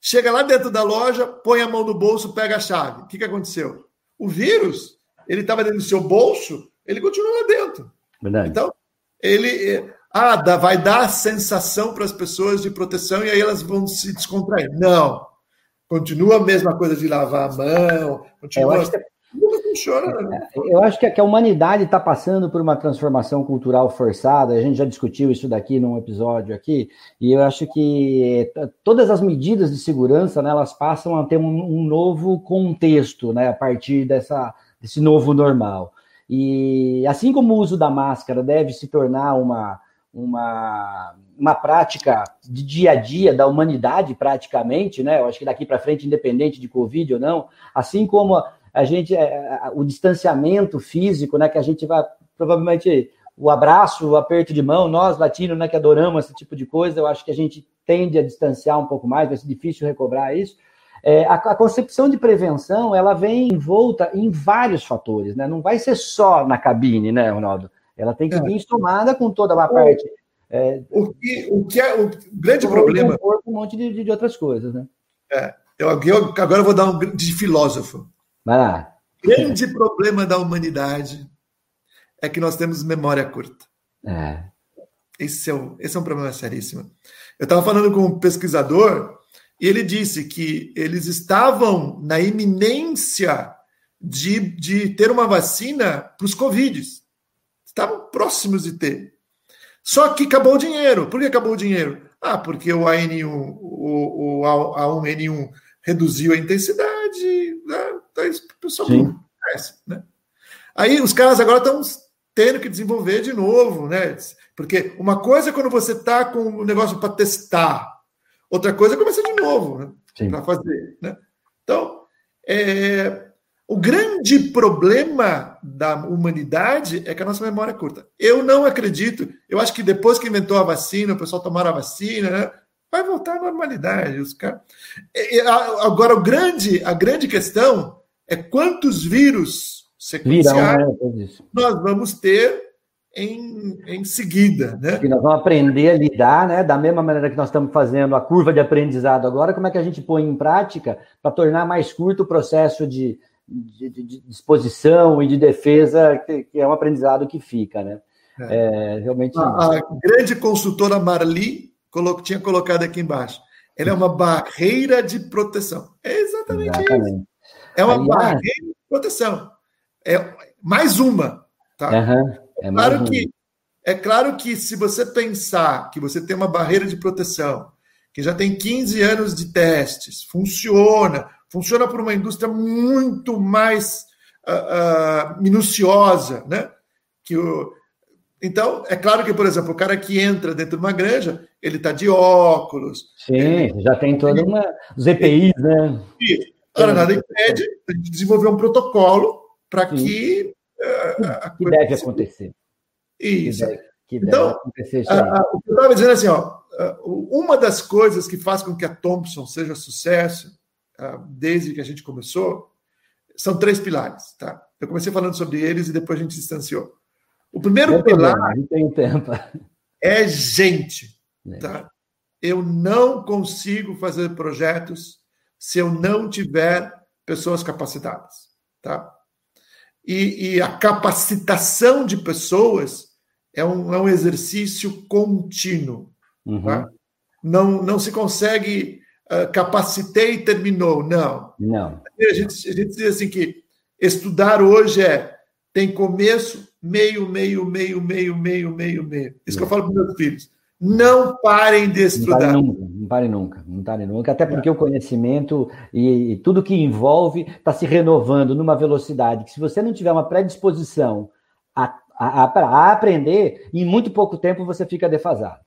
[SPEAKER 2] Chega lá dentro da loja, põe a mão no bolso, pega a chave. O que, que aconteceu? O vírus, ele estava dentro do seu bolso, ele continua lá dentro. Verdade. Então, ele ah, dá, vai dar a sensação para as pessoas de proteção e aí elas vão se descontrair. Não. Continua a mesma coisa de lavar a mão, continua. Eu acho que
[SPEAKER 1] funciona. Né? É, eu acho que a humanidade está passando por uma transformação cultural forçada. A gente já discutiu isso daqui num episódio aqui, e eu acho que todas as medidas de segurança, né, elas passam a ter um, um novo contexto, né, a partir dessa, desse novo normal. E assim como o uso da máscara deve se tornar uma uma, uma prática de dia a dia da humanidade, praticamente, né? Eu acho que daqui para frente, independente de Covid ou não, assim como a gente, é, o distanciamento físico, né? Que a gente vai provavelmente o abraço, o aperto de mão, nós latinos, né, que adoramos esse tipo de coisa, eu acho que a gente tende a distanciar um pouco mais, vai ser difícil recobrar isso. É, a, a, concepção de prevenção, ela vem envolta em vários fatores, né? Não vai ser só na cabine, né, Ronaldo? Ela tem que é. vir somada com toda uma parte.
[SPEAKER 2] É, o, que, o que é o grande problema.
[SPEAKER 1] Um monte de, de outras coisas, né?
[SPEAKER 2] É, eu, eu, agora eu vou dar um de filósofo.
[SPEAKER 1] Vai lá.
[SPEAKER 2] Grande problema da humanidade é que nós temos memória curta.
[SPEAKER 1] É.
[SPEAKER 2] Esse é, um, esse é um problema seríssimo. Eu estava falando com um pesquisador e ele disse que eles estavam na iminência de, de ter uma vacina para os Covids estavam próximos de ter. Só que acabou o dinheiro. Por que acabou o dinheiro? Ah, porque o AN1, o, o A1N1 reduziu a intensidade, né? Então, isso o pessoal conhece, né? Aí os caras agora estão tendo que desenvolver de novo, né? Porque uma coisa é quando você está com um negócio para testar, outra coisa é começar de novo, né? Para fazer, né? Então, é, o grande problema da humanidade é que a nossa memória é curta. Eu não acredito. Eu acho que depois que inventou a vacina, o pessoal tomaram a vacina, né, vai voltar à normalidade. Os caras... Agora, o grande, a grande questão é quantos vírus sequenciais né, nós vamos ter em, em seguida. Né?
[SPEAKER 1] E nós vamos aprender a lidar, né? Da mesma maneira que nós estamos fazendo a curva de aprendizado agora, como é que a gente põe em prática para tornar mais curto o processo de de, de, disposição e de defesa, que, que, é um aprendizado que fica, né? É. É, realmente.
[SPEAKER 2] A, a, grande consultora Marli colocou, tinha colocado aqui embaixo. Ela é uma barreira de proteção. É exatamente, exatamente. isso. É uma barreira de proteção. É mais uma. Tá?
[SPEAKER 1] Uhum.
[SPEAKER 2] É, é claro que é claro que se você pensar que você tem uma barreira de proteção, que já tem 15 anos de testes, funciona, funciona por uma indústria muito mais uh, uh, minuciosa, né? Que o... Então, é claro que, por exemplo, o cara que entra dentro de uma granja, ele está de óculos.
[SPEAKER 1] Sim, ele... já tem toda uma. Os EPIs, né?
[SPEAKER 2] Isso. Agora, nada impede a gente desenvolver um protocolo para que.
[SPEAKER 1] Uh, que deve acontecer.
[SPEAKER 2] Isso. Que deve, que deve então, acontecer o que eu estava dizendo assim, ó, uma das coisas que faz com que a Thompson seja sucesso desde que a gente começou, são três pilares, tá? Eu comecei falando sobre eles e depois a gente distanciou. O primeiro pilar é gente, é. tá? Eu não consigo fazer projetos se eu não tiver pessoas capacitadas, tá? E, e a capacitação de pessoas é um, é um exercício contínuo, uhum. tá? Não, não se consegue ah, capacitei e terminou. Não.
[SPEAKER 1] Não.
[SPEAKER 2] A gente, a gente diz assim que estudar hoje é tem começo, meio, meio, meio, meio, meio, meio, meio. Isso que eu falo para meus filhos. Não parem de estudar.
[SPEAKER 1] Não parem nunca, não parem nunca, não parem nunca, até porque é. o conhecimento e, e, tudo que envolve está se renovando numa velocidade que, se você não tiver uma predisposição a, a, a, a aprender, em muito pouco tempo você fica defasado.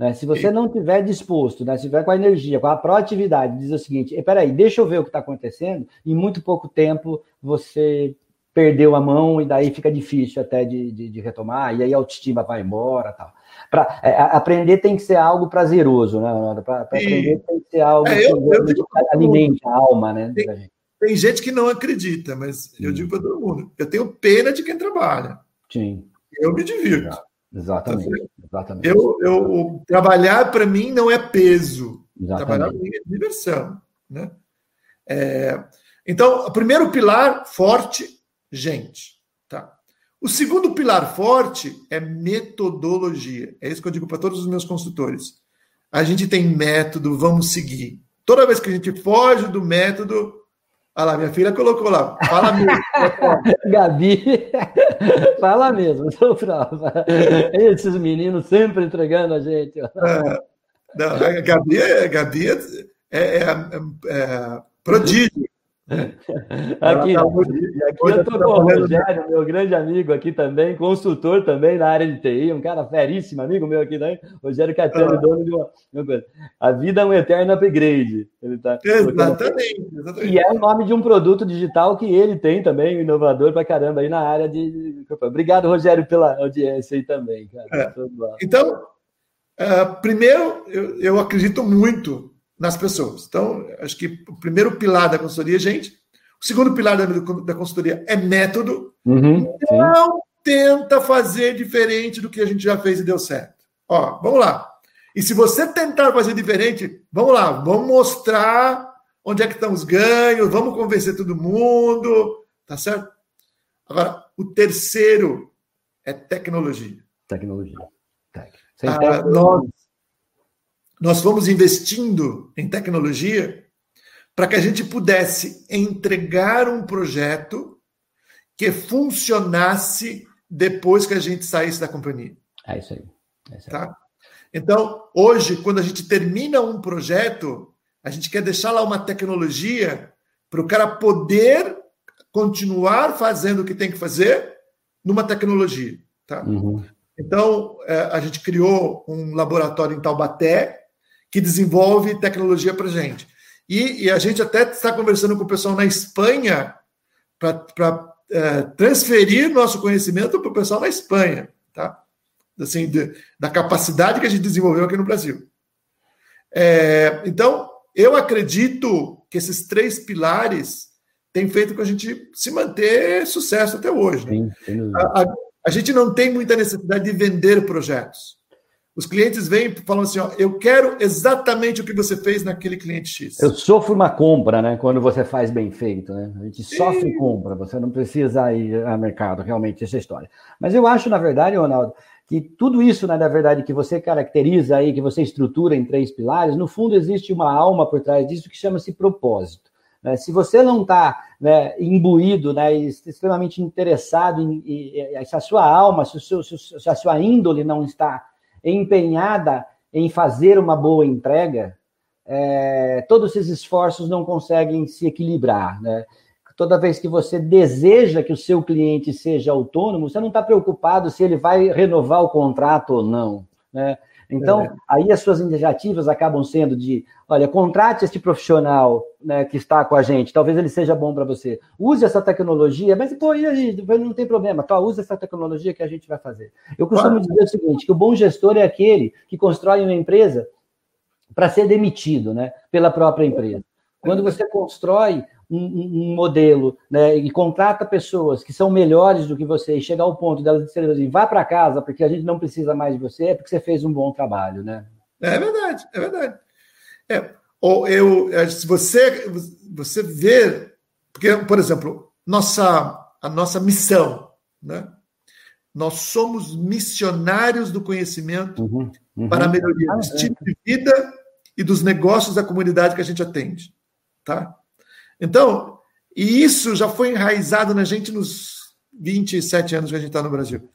[SPEAKER 1] Né? Se você não tiver disposto, né? se tiver com a energia, com a proatividade, diz o seguinte: espera aí, deixa eu ver o que está acontecendo, em muito pouco tempo você perdeu a mão e daí fica difícil até de, de, de retomar, e aí a autoestima vai embora tal. Pra, é, aprender tem que ser algo prazeroso, né, Para aprender tem que ser algo é, eu, que, eu, eu, alimente a alma, né?
[SPEAKER 2] Tem, tem, gente que não acredita, mas eu digo para todo mundo: eu tenho pena de quem trabalha.
[SPEAKER 1] Sim.
[SPEAKER 2] Eu me divirto.
[SPEAKER 1] Exatamente. exatamente.
[SPEAKER 2] Eu, eu, trabalhar para mim não é peso. Exatamente. Trabalhar para mim é diversão. Né? É, então, o primeiro pilar forte, gente. Tá? O segundo pilar forte é metodologia. É isso que eu digo para todos os meus consultores. A gente tem método, vamos seguir. Toda vez que a gente foge do método, Olha lá, minha filha colocou lá. Fala mesmo. <laughs>
[SPEAKER 1] Gabi, fala mesmo, <laughs> sou prova. Esses meninos sempre entregando a gente. É,
[SPEAKER 2] não, a Gabi, é, Gabi é, é, é, é prodígio.
[SPEAKER 1] Aqui, tá aqui eu estou com o Rogério, meu grande amigo aqui também, consultor também na área de TI, um cara feríssimo, amigo meu aqui também, Rogério Catani, ah. dono de uma, uma, coisa. A vida é um eterno upgrade. Ele tá exatamente, exatamente. E é o nome de um produto digital que ele tem também, inovador pra caramba aí na área de. Obrigado, Rogério, pela audiência aí também, cara. É.
[SPEAKER 2] Então, uh, primeiro, eu, eu acredito muito nas pessoas. Então, acho que o primeiro pilar da consultoria é gente. O segundo pilar da, da consultoria é método. Uhum, não sim. tenta fazer diferente do que a gente já fez e deu certo. Ó, vamos lá. E se você tentar fazer diferente, vamos lá, vamos mostrar onde é que estão os ganhos, vamos convencer todo mundo, tá certo? Agora, o terceiro é tecnologia.
[SPEAKER 1] Tecnologia.
[SPEAKER 2] Tec. Ah, nós, nós fomos investindo em tecnologia para que a gente pudesse entregar um projeto que funcionasse depois que a gente saísse da companhia.
[SPEAKER 1] É isso aí.
[SPEAKER 2] É isso aí. Tá? Então, hoje, quando a gente termina um projeto, a gente quer deixar lá uma tecnologia para o cara poder continuar fazendo o que tem que fazer numa tecnologia. Tá? Uhum. Então, é, a gente criou um laboratório em Taubaté, que desenvolve tecnologia para gente. E, e, a gente até está conversando com o pessoal na Espanha para é, transferir nosso conhecimento para o pessoal na Espanha, tá? Assim, de, da capacidade que a gente desenvolveu aqui no Brasil. É, então, eu acredito que esses três pilares têm feito com a gente se manter sucesso até hoje. Né? Sim, a, a, a gente não tem muita necessidade de vender projetos. Os clientes vêm e falam assim: ó, eu quero exatamente o que você fez naquele cliente X.
[SPEAKER 1] Eu sofro uma compra, né? Quando você faz bem feito, né? A gente sofre compra, você não precisa ir ao mercado, realmente, essa é história. Mas eu acho, na verdade, Ronaldo, que tudo isso, né, na verdade, que você caracteriza aí, que você estrutura em três pilares, no fundo existe uma alma por trás disso que chama-se propósito. Né? Se você não está né, imbuído, né, extremamente interessado, em, em, se a sua alma, se, seu, se a sua índole não está empenhada em fazer uma boa entrega, é, todos esses esforços não conseguem se equilibrar. Né? Toda vez que você deseja que o seu cliente seja autônomo, você não está preocupado se ele vai renovar o contrato ou não. Né? Então, é. aí as suas iniciativas acabam sendo de, olha, contrate este profissional né, que está com a gente, talvez ele seja bom para você. Use essa tecnologia, mas, pô, e aí, não tem problema, tá, use essa tecnologia que a gente vai fazer. Eu costumo ah. dizer o seguinte, que o bom gestor é aquele que constrói uma empresa para ser demitido, né, pela própria empresa. Quando você constrói um, um, modelo né, e contrata pessoas que são melhores do que você e chegar ao ponto delas dizerem assim, vá para casa porque a gente não precisa mais de você, é porque você fez um bom trabalho, né?
[SPEAKER 2] É verdade, é verdade. É, ou eu, é, se você, você ver, porque, por exemplo, nossa, a nossa missão, né? Nós somos missionários do conhecimento uhum, uhum. para a melhoria do ah, estilo é. de vida e dos negócios da comunidade que a gente atende, tá? Então, e isso já foi enraizado na gente nos 27 anos que a gente está no Brasil.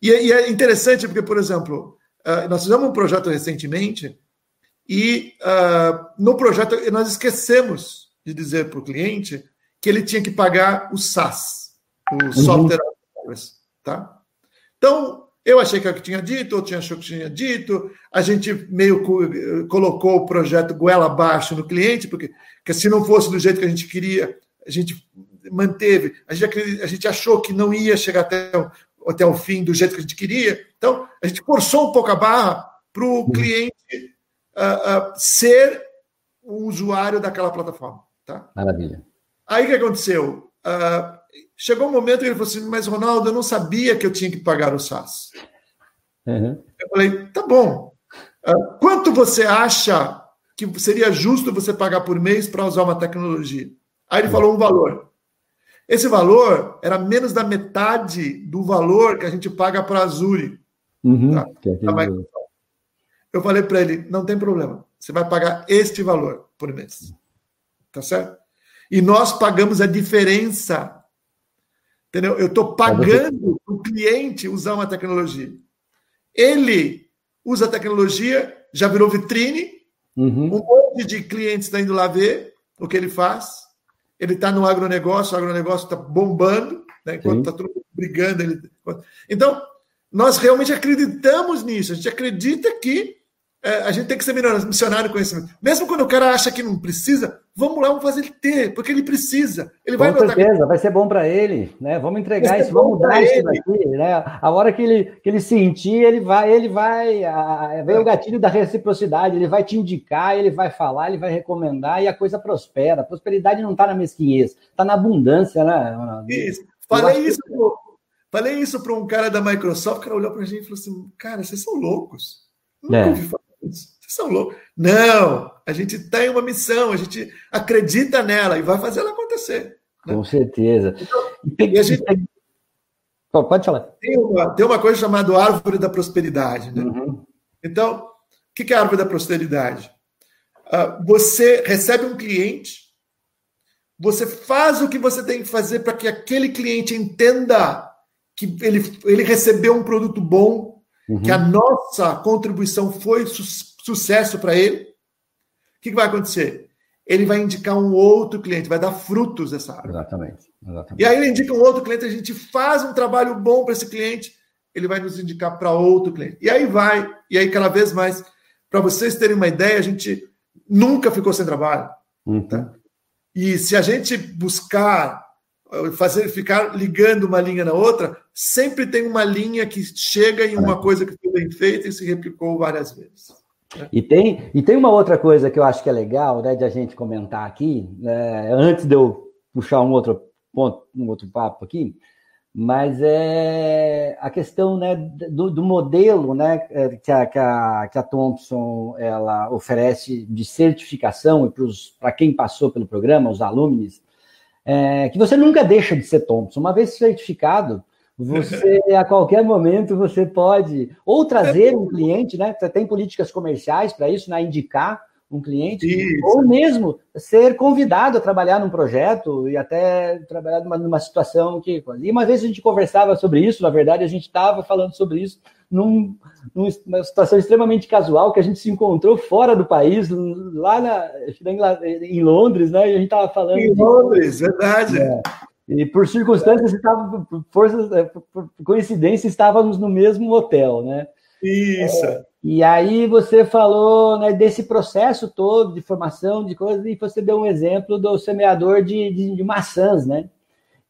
[SPEAKER 2] E, e, é interessante porque, por exemplo, uh, nós fizemos um projeto recentemente e uh, no projeto nós esquecemos de dizer para o cliente que ele tinha que pagar o SaaS, o uhum. Software tá? Então, eu achei que eu tinha dito, outro achou que tinha dito, a gente meio colocou o projeto goela abaixo no cliente, porque, se não fosse do jeito que a gente queria, a gente manteve, a gente, a gente achou que não ia chegar até o, até o fim do jeito que a gente queria, então a gente forçou um pouco a barra para o uhum. cliente uh, uh, ser um usuário daquela plataforma. Tá?
[SPEAKER 1] Maravilha.
[SPEAKER 2] Aí o que aconteceu? Uh, chegou um momento que ele falou assim: Mas, Ronaldo, eu não sabia que eu tinha que pagar o SaaS. Uhum. Eu falei: Tá bom. Uh, quanto você acha que seria justo você pagar por mês para usar uma tecnologia? Aí ele falou um valor. Esse valor era menos da metade do valor que a gente paga para a Azure. Uhum. Tá? Eu falei para ele: não tem problema, você vai pagar este valor por mês. Tá certo? E nós pagamos a diferença Entendeu? Eu estou pagando o cliente usar uma tecnologia. Ele usa a tecnologia, já virou vitrine, uhum. um monte de clientes está indo lá ver o que ele faz. ele está no agronegócio, o agronegócio está bombando, né? enquanto está todo mundo brigando. Ele... Então, nós realmente acreditamos nisso, a gente acredita que é, a gente tem que ser missionário conhecimento. Mesmo quando o cara acha que não precisa, vamos lá, vamos fazer ele ter, porque ele precisa. Ele
[SPEAKER 1] vai Com certeza, vai ser bom para ele, né? Vamos entregar isso, vamos mudar isso daqui, né? A hora que ele, que ele sentir, ele vai, ele vai, a, vem o gatilho da reciprocidade, ele vai te indicar, ele vai falar, ele vai recomendar e a coisa prospera. A prosperidade não está na mesquinhez, está na abundância, né?
[SPEAKER 2] Isso. Falei isso, que... falei isso para um cara da Microsoft, o cara olhou para a gente e falou assim: cara, vocês são loucos. Nunca é. ouvi falar vocês são loucos. Não, a gente tem uma missão, a gente acredita nela e vai fazer ela acontecer.
[SPEAKER 1] Né? Com certeza.
[SPEAKER 2] Então, e a gente, Pode falar. Tem uma, tem uma coisa chamada árvore da prosperidade. Né? Uhum. Então, o que é a árvore da prosperidade? Uh, você recebe um cliente, você faz o que você tem que fazer para que aquele cliente entenda que ele, ele recebeu um produto bom, uhum. que a nossa contribuição foi su sucesso para ele, o que, que vai acontecer? Ele vai indicar um outro cliente, vai dar frutos dessa área.
[SPEAKER 1] Exatamente, exatamente.
[SPEAKER 2] E aí ele indica um outro cliente, a gente faz um trabalho bom para esse cliente, ele vai nos indicar para outro cliente. E aí vai, e aí cada vez mais, para vocês terem uma ideia, a gente nunca ficou sem trabalho. Uhum. Tá? E se a gente buscar fazer ficar ligando uma linha na outra, sempre tem uma linha que chega em uma coisa que foi bem feita e se replicou várias vezes.
[SPEAKER 1] E tem, e tem uma outra coisa que eu acho que é legal né, de a gente comentar aqui, né, antes de eu puxar um outro ponto, um outro papo aqui, mas é a questão né, do, do modelo né, é, que, a, que, a, que a Thompson ela oferece de certificação para quem passou pelo programa, os alunos, é, que você nunca deixa de ser Thompson. Uma vez certificado, você <laughs> a qualquer momento você pode ou trazer um cliente, né? Você tem políticas comerciais para isso, né? Indicar um cliente, isso. ou mesmo ser convidado a trabalhar num projeto e até trabalhar numa, numa situação que. E uma vez a gente conversava sobre isso, na verdade, a gente estava falando sobre isso num, numa situação extremamente casual, que a gente se encontrou fora do país, lá na, em Londres, né? E a gente estava falando.
[SPEAKER 2] Em Londres, de, verdade. É,
[SPEAKER 1] e por circunstâncias, estava, por, forças, é, por coincidência, estávamos no mesmo hotel, né?
[SPEAKER 2] Isso. É,
[SPEAKER 1] e aí você falou né, desse processo todo de formação de coisas, e você deu um exemplo do semeador de, de, de maçãs, né?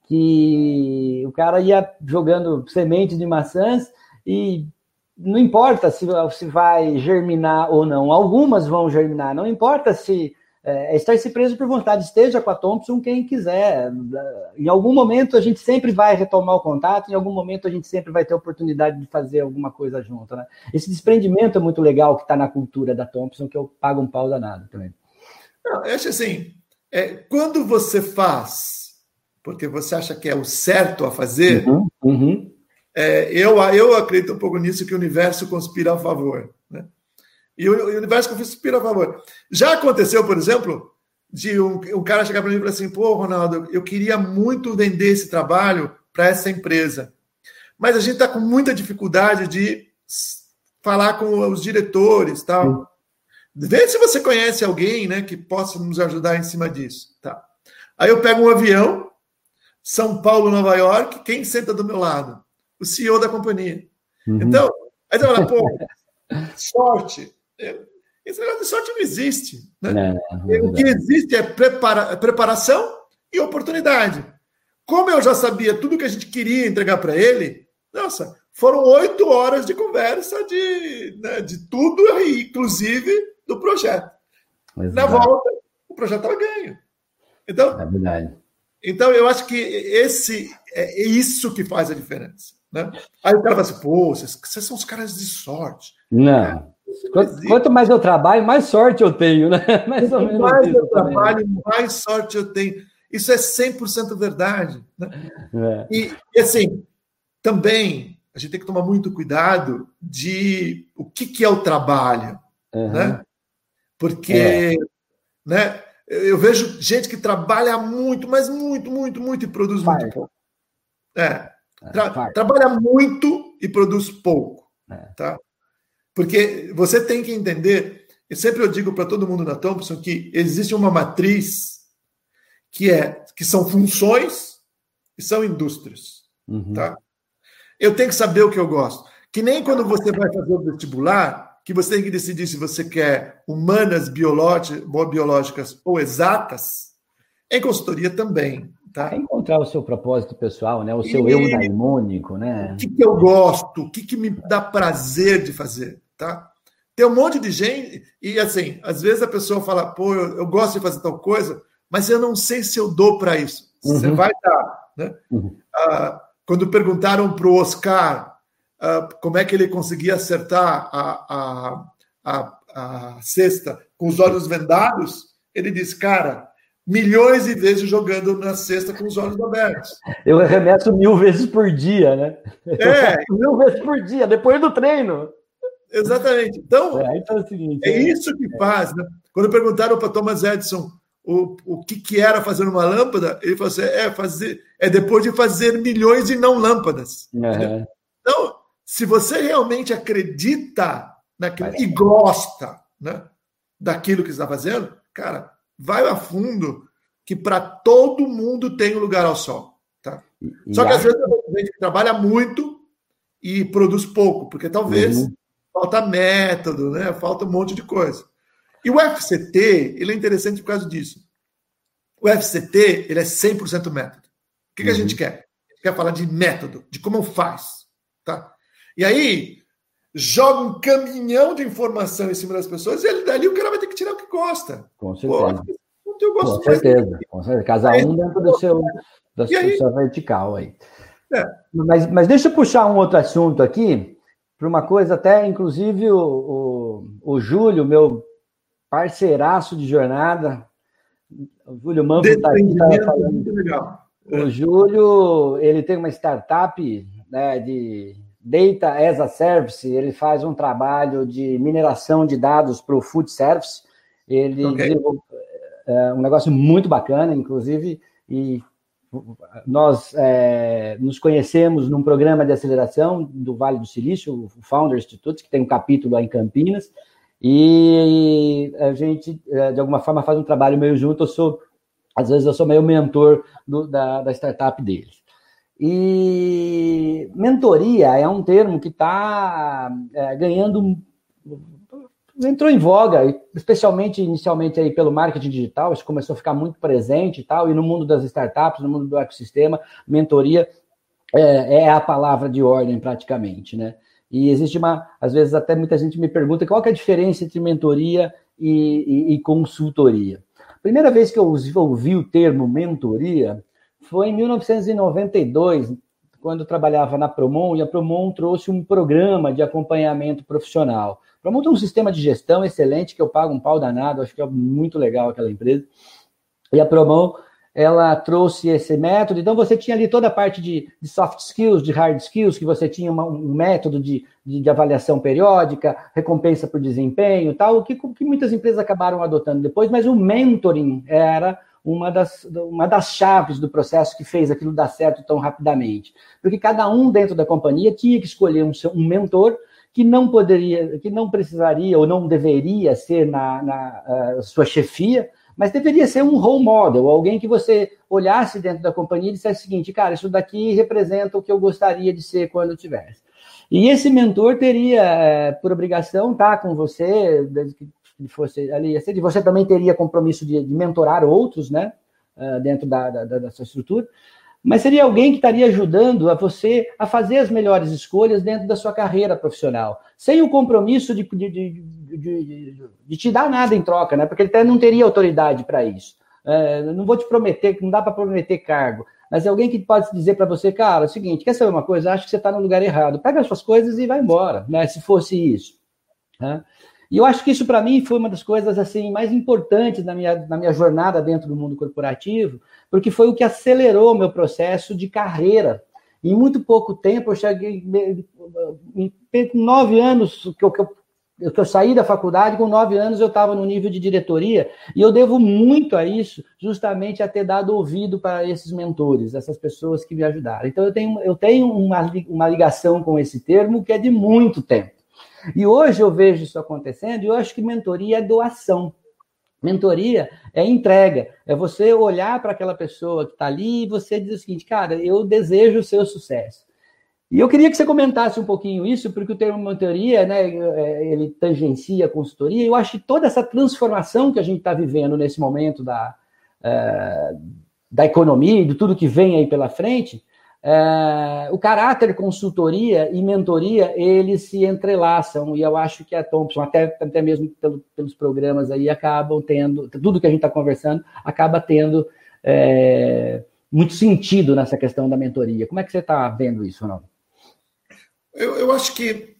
[SPEAKER 1] Que o cara ia jogando sementes de maçãs e não importa se, se vai germinar ou não, algumas vão germinar, não importa se é, estar se preso por vontade, esteja com a Thompson quem quiser. Em algum momento a gente sempre vai retomar o contato, em algum momento a gente sempre vai ter oportunidade de fazer alguma coisa junto. Né? Esse desprendimento é muito legal que está na cultura da Thompson, que eu pago um pau danado também.
[SPEAKER 2] Não, eu acho assim, é, quando você faz, porque você acha que é o certo a fazer, uhum, uhum é, eu, eu acredito um pouco nisso, que o universo conspira a favor. Né? E o, o universo conspira a favor. Já aconteceu, por exemplo, de um, um cara chegar para mim e falar assim: pô, Ronaldo, eu queria muito vender esse trabalho para essa empresa, mas a gente está com muita dificuldade de falar com os diretores tal. Vê se você conhece alguém né, que possa nos ajudar em cima disso. Tá. Aí eu pego um avião, São Paulo, Nova York, quem senta do meu lado? O CEO da companhia. Uhum. Então, aí você fala, pô, sorte. Esse negócio de sorte não existe. Né? Não, não, o que existe é prepara preparação e oportunidade. Como eu já sabia tudo que a gente queria entregar para ele, nossa, foram oito horas de conversa de, né, de tudo, inclusive do projeto. Exato. Na volta, o projeto estava ganho. Então, é verdade. então, eu acho que esse é isso que faz a diferença. Né? Aí o cara fala assim, pô, vocês, vocês são os caras de sorte.
[SPEAKER 1] Não. Quanto, quanto, mais eu trabalho, mais sorte eu tenho, né? <laughs>
[SPEAKER 2] Mais menos mais eu trabalho, mais sorte eu tenho. Isso é 100% verdade. Né? É. E, e, assim, também a gente tem que tomar muito cuidado de o que, que é o trabalho. Uhum. Né? Porque é. né, eu vejo gente que trabalha muito, mas muito, muito, muito e produz muito pouco. É. Tra trabalha muito e produz pouco. É. Tá? Porque você tem que entender, e sempre eu digo para todo mundo na Thompson que existe uma matriz que é que são funções e são indústrias. Uhum. Tá? Eu tenho que saber o que eu gosto. Que nem quando você vai fazer o vestibular, que você tem que decidir se você quer humanas, biológicas ou exatas, em consultoria também. Tá?
[SPEAKER 1] É encontrar o seu propósito pessoal, né? o seu e... eu daimônico. Né?
[SPEAKER 2] O que, que eu gosto, o que, que me dá prazer de fazer. Tá? Tem um monte de gente, e assim, às vezes a pessoa fala, pô, eu, eu gosto de fazer tal coisa, mas eu não sei se eu dou para isso. Uhum. Você vai dar. Né? Uhum. Ah, quando perguntaram para o Oscar ah, como é que ele conseguia acertar a, a, a, a cesta com os olhos vendados, ele disse, cara, milhões de vezes jogando na cesta com os olhos abertos.
[SPEAKER 1] Eu arremesso mil vezes por dia, né?
[SPEAKER 2] É.
[SPEAKER 1] mil vezes por dia, depois do treino.
[SPEAKER 2] Exatamente. Então, é, então é, seguinte, é, isso que faz. Né? Quando perguntaram para Thomas Edison o, o que, que era fazer uma lâmpada, ele falou assim: é, fazer, é depois de fazer milhões e não lâmpadas. Uhum. Então, se você realmente acredita naquilo e gosta né, daquilo que está fazendo, cara, vai a fundo que para todo mundo tem um lugar ao sol. Tá? E Só que às vezes a gente trabalha muito e produz pouco, porque talvez uhum. falta método, né? falta um monte de coisa. E o FCT, ele é interessante por causa disso. O FCT, ele é 100% método. O que, uhum. que a gente uhum. quer? A gente quer falar de método, de como faz. Tá? E aí, joga um caminhão de informação em cima das pessoas e ele, dali o cara vai ter que tirar o que gosta.
[SPEAKER 1] Com certeza. Pô, eu gosto com certeza, com certeza. Cada um dentro do seu, da sua, vertical aí. É. Mas, mas deixa eu puxar um outro assunto aqui, para uma coisa até, inclusive, o, o, o Júlio, meu parceiraço de jornada. O Júlio Manfro está aqui tá falando. O Júlio, ele tem uma startup né, de Data as a Service, ele faz um trabalho de mineração de dados para o Food Service. Ele okay. é, um negócio muito bacana, inclusive, e nós é, nos conhecemos num programa de aceleração do Vale do Silício, o Founder Institute, que tem um capítulo lá em Campinas, e a gente, é, de alguma forma, faz um trabalho meio junto. Eu sou, às vezes, eu sou meio mentor do, da, da startup deles. E mentoria é um termo que está é, ganhando, entrou em voga, especialmente inicialmente aí pelo marketing digital, isso começou a ficar muito presente e tal, e no mundo das startups, no mundo do ecossistema, mentoria é, é a palavra de ordem praticamente, né? E existe uma, às vezes até muita gente me pergunta qual é a diferença entre mentoria e, e, e consultoria. Primeira vez que eu ouvi o termo mentoria foi em 1992, quando trabalhava na Promon, e a Promon trouxe um programa de acompanhamento profissional. A Promon tem um sistema de gestão excelente, que eu pago um pau danado, acho que é muito legal aquela empresa. E a Promon ela trouxe esse método. Então, você tinha ali toda a parte de, de soft skills, de hard skills, que você tinha uma, um método de, de, de, avaliação periódica, recompensa por desempenho tal, que, que muitas empresas acabaram adotando depois, mas o mentoring era uma das, uma das chaves do processo que fez aquilo dar certo tão rapidamente. Porque cada um dentro da companhia tinha que escolher um, um mentor que não poderia, que não precisaria ou não deveria ser na, na sua chefia, mas deveria ser um role model, alguém que você olhasse dentro da companhia e dissesse o seguinte, cara, isso daqui representa o que eu gostaria de ser quando eu tivesse. E esse mentor teria, é, por obrigação, estar tá com você, que fosse ali, você também teria compromisso de, de mentorar outros, né, uh, dentro da, da, da, sua estrutura, mas seria alguém que estaria ajudando a você a fazer as melhores escolhas dentro da sua carreira profissional, sem o compromisso de, de, de, de te dar nada em troca, né? Porque ele até não teria autoridade para isso. É, não vou te prometer, não dá para prometer cargo, mas é alguém que pode dizer para você, cara, é o seguinte, quer saber uma coisa? Acho que você está no lugar errado. Pega as suas coisas e vai embora, né? Se fosse isso. Né? E eu acho que isso, para mim, foi uma das coisas assim mais importantes na minha, na minha jornada dentro do mundo corporativo, porque foi o que acelerou o meu processo de carreira. Em muito pouco tempo, eu cheguei. Em nove anos que eu, que eu, eu saí da faculdade, com nove anos eu estava no nível de diretoria, e eu devo muito a isso, justamente a ter dado ouvido para esses mentores, essas pessoas que me ajudaram. Então, eu tenho, eu tenho uma, uma ligação com esse termo que é de muito tempo. E hoje eu vejo isso acontecendo e eu acho que mentoria é doação. Mentoria é entrega, é você olhar para aquela pessoa que está ali e você dizer o seguinte, cara, eu desejo o seu sucesso. E eu queria que você comentasse um pouquinho isso, porque o termo mentoria, né, é, ele tangencia a consultoria. Eu acho que toda essa transformação que a gente está vivendo nesse momento da, é, da economia e de tudo que vem aí pela frente, é, o caráter consultoria e mentoria, eles se entrelaçam, e eu acho que a Thompson, até, até mesmo pelo, pelos programas aí, acabam tendo, tudo que a gente está conversando, acaba tendo é, muito sentido nessa questão da mentoria. Como é que você está vendo isso, Ronaldo?
[SPEAKER 2] Eu, eu acho que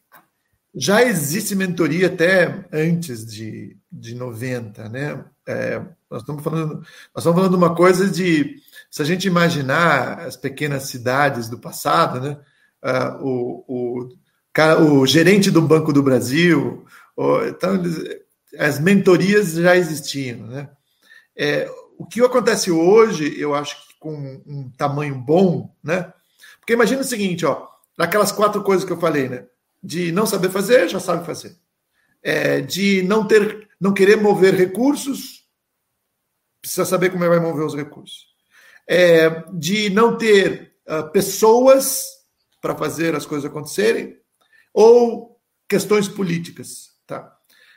[SPEAKER 2] já existe mentoria até antes de, de 90, né? É, nós estamos falando, nós estamos falando uma coisa de se a gente imaginar as pequenas cidades do passado, né? Uh, o, o, o gerente do Banco do Brasil, o, então, as mentorias já existiam, né? É, o que acontece hoje, eu acho que com um tamanho bom, né? Porque imagina o seguinte, ó, naquelas quatro coisas que eu falei, né? De não saber fazer, já sabe fazer. É, de não ter, não querer mover recursos, precisa saber como é vai mover os recursos é, de não ter uh, pessoas para fazer as coisas acontecerem, ou questões políticas. Tá?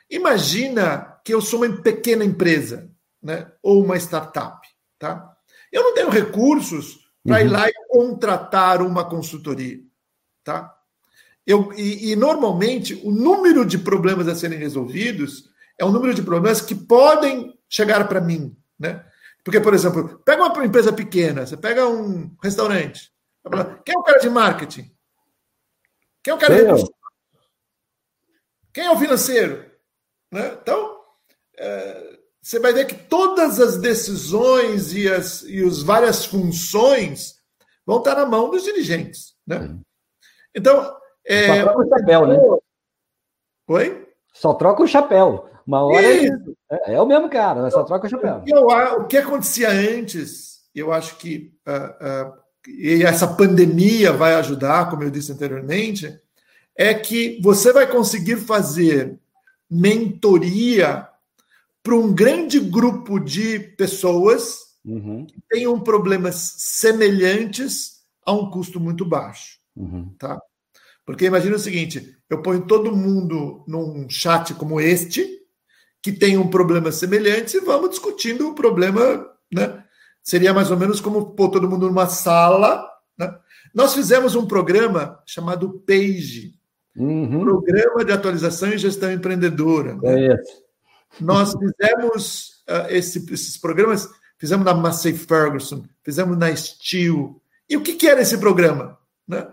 [SPEAKER 2] Imagina que eu sou uma pequena empresa, né? ou uma startup. Tá? Eu não tenho recursos para uhum. ir lá e contratar uma consultoria. Tá? Eu, e, e, normalmente o número de problemas a serem resolvidos é o número de problemas que podem chegar para mim. Né? Porque, por exemplo, pega uma empresa pequena, você pega um restaurante. Quem é o cara de marketing? Quem é o cara de recursos? Quem é o financeiro? Né? Então, é, você vai ver que todas as decisões e as e os várias funções vão estar na mão dos dirigentes. Né? Então.
[SPEAKER 1] É, o chapéu, né?
[SPEAKER 2] Oi?
[SPEAKER 1] Só troca o chapéu. Uma hora é, é, é, o mesmo cara, né? só troca o chapéu.
[SPEAKER 2] Eu, o que acontecia antes, eu acho que uh, uh, e essa pandemia vai ajudar, como eu disse anteriormente, é que você vai conseguir fazer mentoria para um grande grupo de pessoas uhum. que tenham problemas semelhantes a um custo muito baixo. Uhum. Tá? Porque imagina o seguinte: eu ponho todo mundo num chat como este, que tem um problema semelhante e vamos discutindo o problema, né? Seria mais ou menos como pôr todo mundo numa sala. Né? Nós fizemos um programa chamado PAGE, uhum. Programa de Atualização e Gestão Empreendedora. Né? É Nós fizemos uh, esse, esses programas, fizemos na Massey Ferguson, fizemos na Steel. E o que, que era esse programa? Né?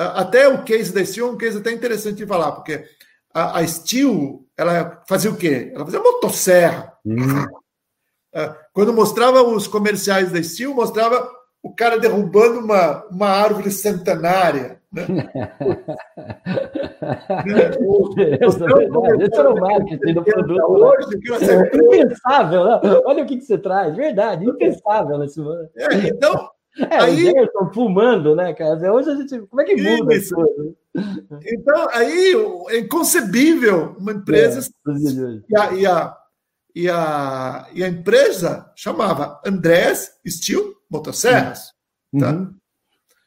[SPEAKER 2] Uh, até o case da Steel é um case até interessante de falar, porque a, a Steel, ela fazia o quê? Ela fazia motosserra. Hum. É, quando mostrava os comerciais da Steel, mostrava o cara derrubando uma, uma árvore centenária. Né?
[SPEAKER 1] Esse era o marketing do produto. Né? Hoje, é impensável, né? olha o que, que você traz, verdade, impensável momento.
[SPEAKER 2] É, então,
[SPEAKER 1] é, aí, o Gerson fumando, né, cara? Hoje a gente. Como é que muda isso?
[SPEAKER 2] Então, aí é inconcebível uma empresa. É, e, a, e, a, e, a, e a empresa chamava Andrés Steel Motosserras. Uhum. Tá? Uhum.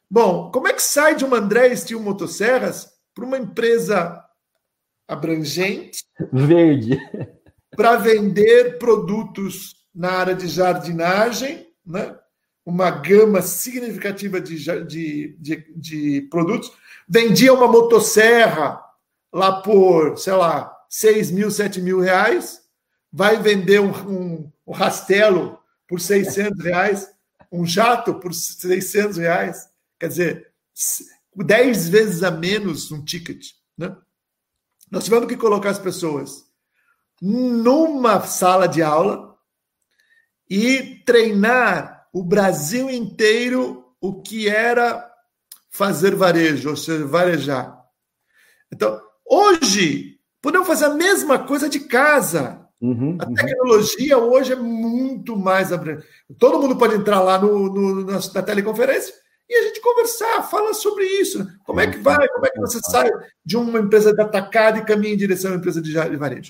[SPEAKER 2] Bom, como é que sai de uma Andrés Steel Motosserras para uma empresa abrangente?
[SPEAKER 1] Verde.
[SPEAKER 2] Para vender produtos na área de jardinagem, né? Uma gama significativa de, de, de, de produtos, vendia uma motosserra lá por, sei lá, 6 mil, 7 mil reais, vai vender um, um, um rastelo por 600 reais, um jato por 600 reais, quer dizer, 10 vezes a menos um ticket. Né? Nós tivemos que colocar as pessoas numa sala de aula e treinar o Brasil inteiro o que era fazer varejo, ou seja, varejar. Então, hoje, podemos fazer a mesma coisa de casa. Uhum, a uhum. tecnologia uhum. hoje é muito mais abrangente. Todo mundo pode entrar lá no, no, na, na teleconferência e a gente conversar, fala sobre isso. Como é que vai? Como é que você sai de uma empresa de atacado e caminha em direção a uma empresa de varejo?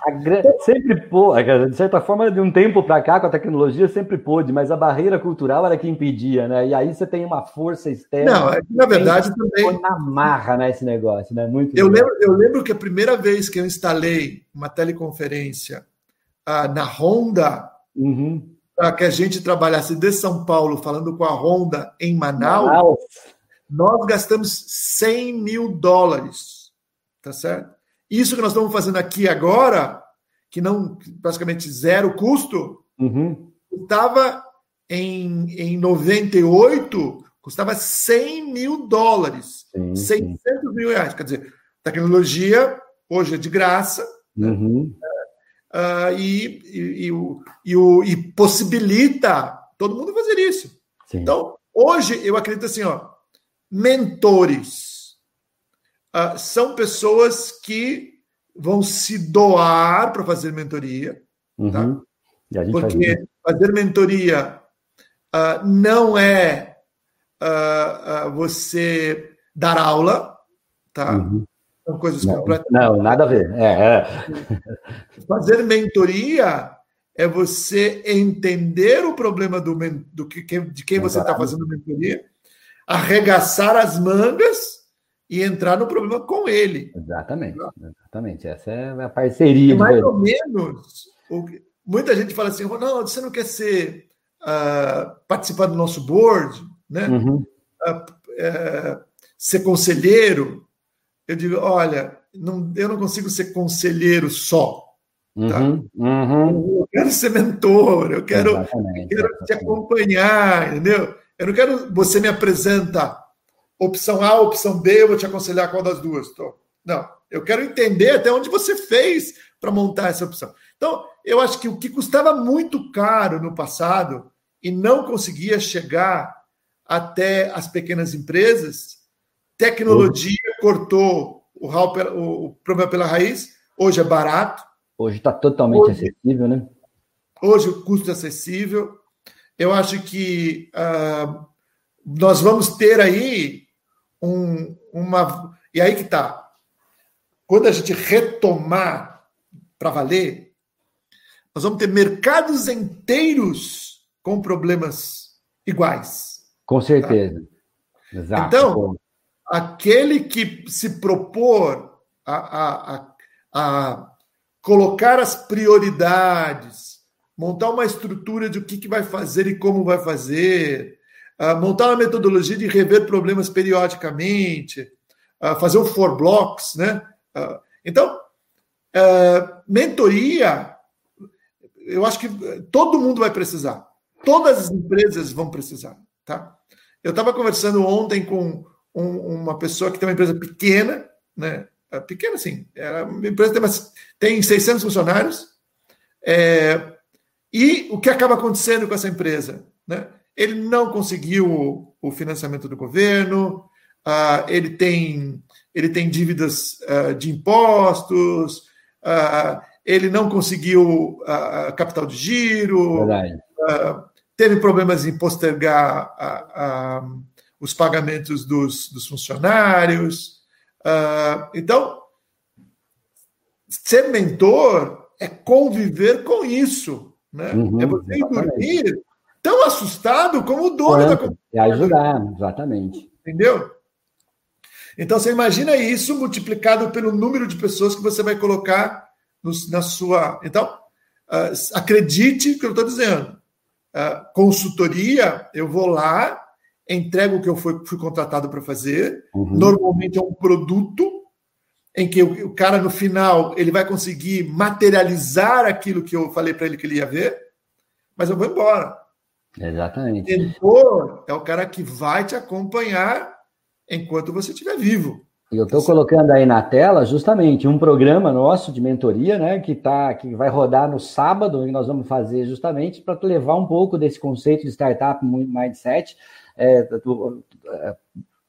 [SPEAKER 1] Sempre pô, de certa forma, de um tempo para cá, com a tecnologia, sempre pôde, mas a barreira cultural era que impedia, né? E aí você tem uma força externa.
[SPEAKER 2] Não, é na verdade também.
[SPEAKER 1] na marra, né, esse negócio, né? Muito
[SPEAKER 2] eu lembro, eu lembro que a primeira vez que eu instalei uma teleconferência uh, na Honda. Uhum para que a gente trabalhasse de São Paulo, falando com a Honda em Manaus, Manaus, nós gastamos 100 mil dólares. Tá certo? Isso que nós estamos fazendo aqui agora, que não praticamente zero custo, uhum. custava em, em 98, custava 100 mil dólares. Sim, 600 sim. mil reais. Quer dizer, tecnologia hoje é de graça. Uhum uh, e, e, e, o, e, possibilita todo mundo fazer isso. Sim. Então, hoje, eu acredito assim, ó, mentores uh, são pessoas que vão se doar para fazer mentoria, uhum. tá? Porque faz fazer mentoria uh, não é você dar aula, tá? Uhum.
[SPEAKER 1] São coisas não, completamente. Não, nada a ver. É, é. <laughs>
[SPEAKER 2] Fazer mentoria é você entender o problema do, do que, de quem você está fazendo mentoria, arregaçar as mangas e entrar no problema com ele.
[SPEAKER 1] Exatamente, exatamente. Essa é a parceria.
[SPEAKER 2] E mais ou menos, muita gente fala assim, Ronaldo, você não quer ser uh, participar do nosso board, né? Uhum. Uh, uh, ser conselheiro? Eu digo, olha, não, eu não consigo ser conselheiro só. Tá? Uhum, uhum. Eu quero ser mentor, eu quero, eu quero te acompanhar, entendeu? Eu não quero você me apresenta opção A, opção B, eu vou te aconselhar qual das duas. Tô. Não, eu quero entender até onde você fez para montar essa opção. Então, eu acho que o que custava muito caro no passado e não conseguia chegar até as pequenas empresas, tecnologia cortou o, o, o problema pela raiz, hoje é barato.
[SPEAKER 1] Hoje está totalmente hoje, acessível, né?
[SPEAKER 2] Hoje o custo é acessível. Eu acho que uh, nós vamos ter aí um, uma. E aí que está. Quando a gente retomar para valer, nós vamos ter mercados inteiros com problemas iguais.
[SPEAKER 1] Com certeza.
[SPEAKER 2] Tá? Exato. Então, aquele que se propor a, a, a, a colocar as prioridades, montar uma estrutura de o que, que vai fazer e como vai fazer, uh, montar uma metodologia de rever problemas periodicamente, uh, fazer o four blocks, né? Uh, então, mentoria, eu acho que todo mundo vai precisar. Todas as empresas vão precisar, tá? Eu estava conversando ontem com um, uma pessoa que tem uma empresa pequena, né? É pequena, assim, é uma empresa tem, tem 600 funcionários, é, e o que acaba acontecendo com essa empresa? Né? Ele não conseguiu o financiamento do governo, uh, ele, tem, ele tem dívidas uh, de impostos, uh, ele não conseguiu capital de giro, teve problemas em postergar a os pagamentos dos, dos funcionários. Uh, então, ser mentor é conviver com isso. Né? Uhum, é você ir dormir tão assustado como o dono Quanto? da
[SPEAKER 1] companhia. É ajudar, exatamente.
[SPEAKER 2] Entendeu? Então, você imagina isso multiplicado pelo número de pessoas que você vai colocar no, na sua. Então, uh, acredite que eu estou dizendo. Uh, consultoria, eu vou lá, entrego o que eu fui, fui contratado para fazer. Uhum. Normalmente é um produto em que o, o, cara no final ele vai conseguir materializar aquilo que eu falei para ele que ele ia ver, mas eu vou embora.
[SPEAKER 1] Exatamente.
[SPEAKER 2] Mentor é o cara que vai te acompanhar enquanto você estiver vivo.
[SPEAKER 1] E eu estou colocando aí na tela justamente um programa nosso de mentoria, né, que tá, que vai rodar no sábado, e nós vamos fazer justamente para levar um pouco desse conceito de startup mindset é, é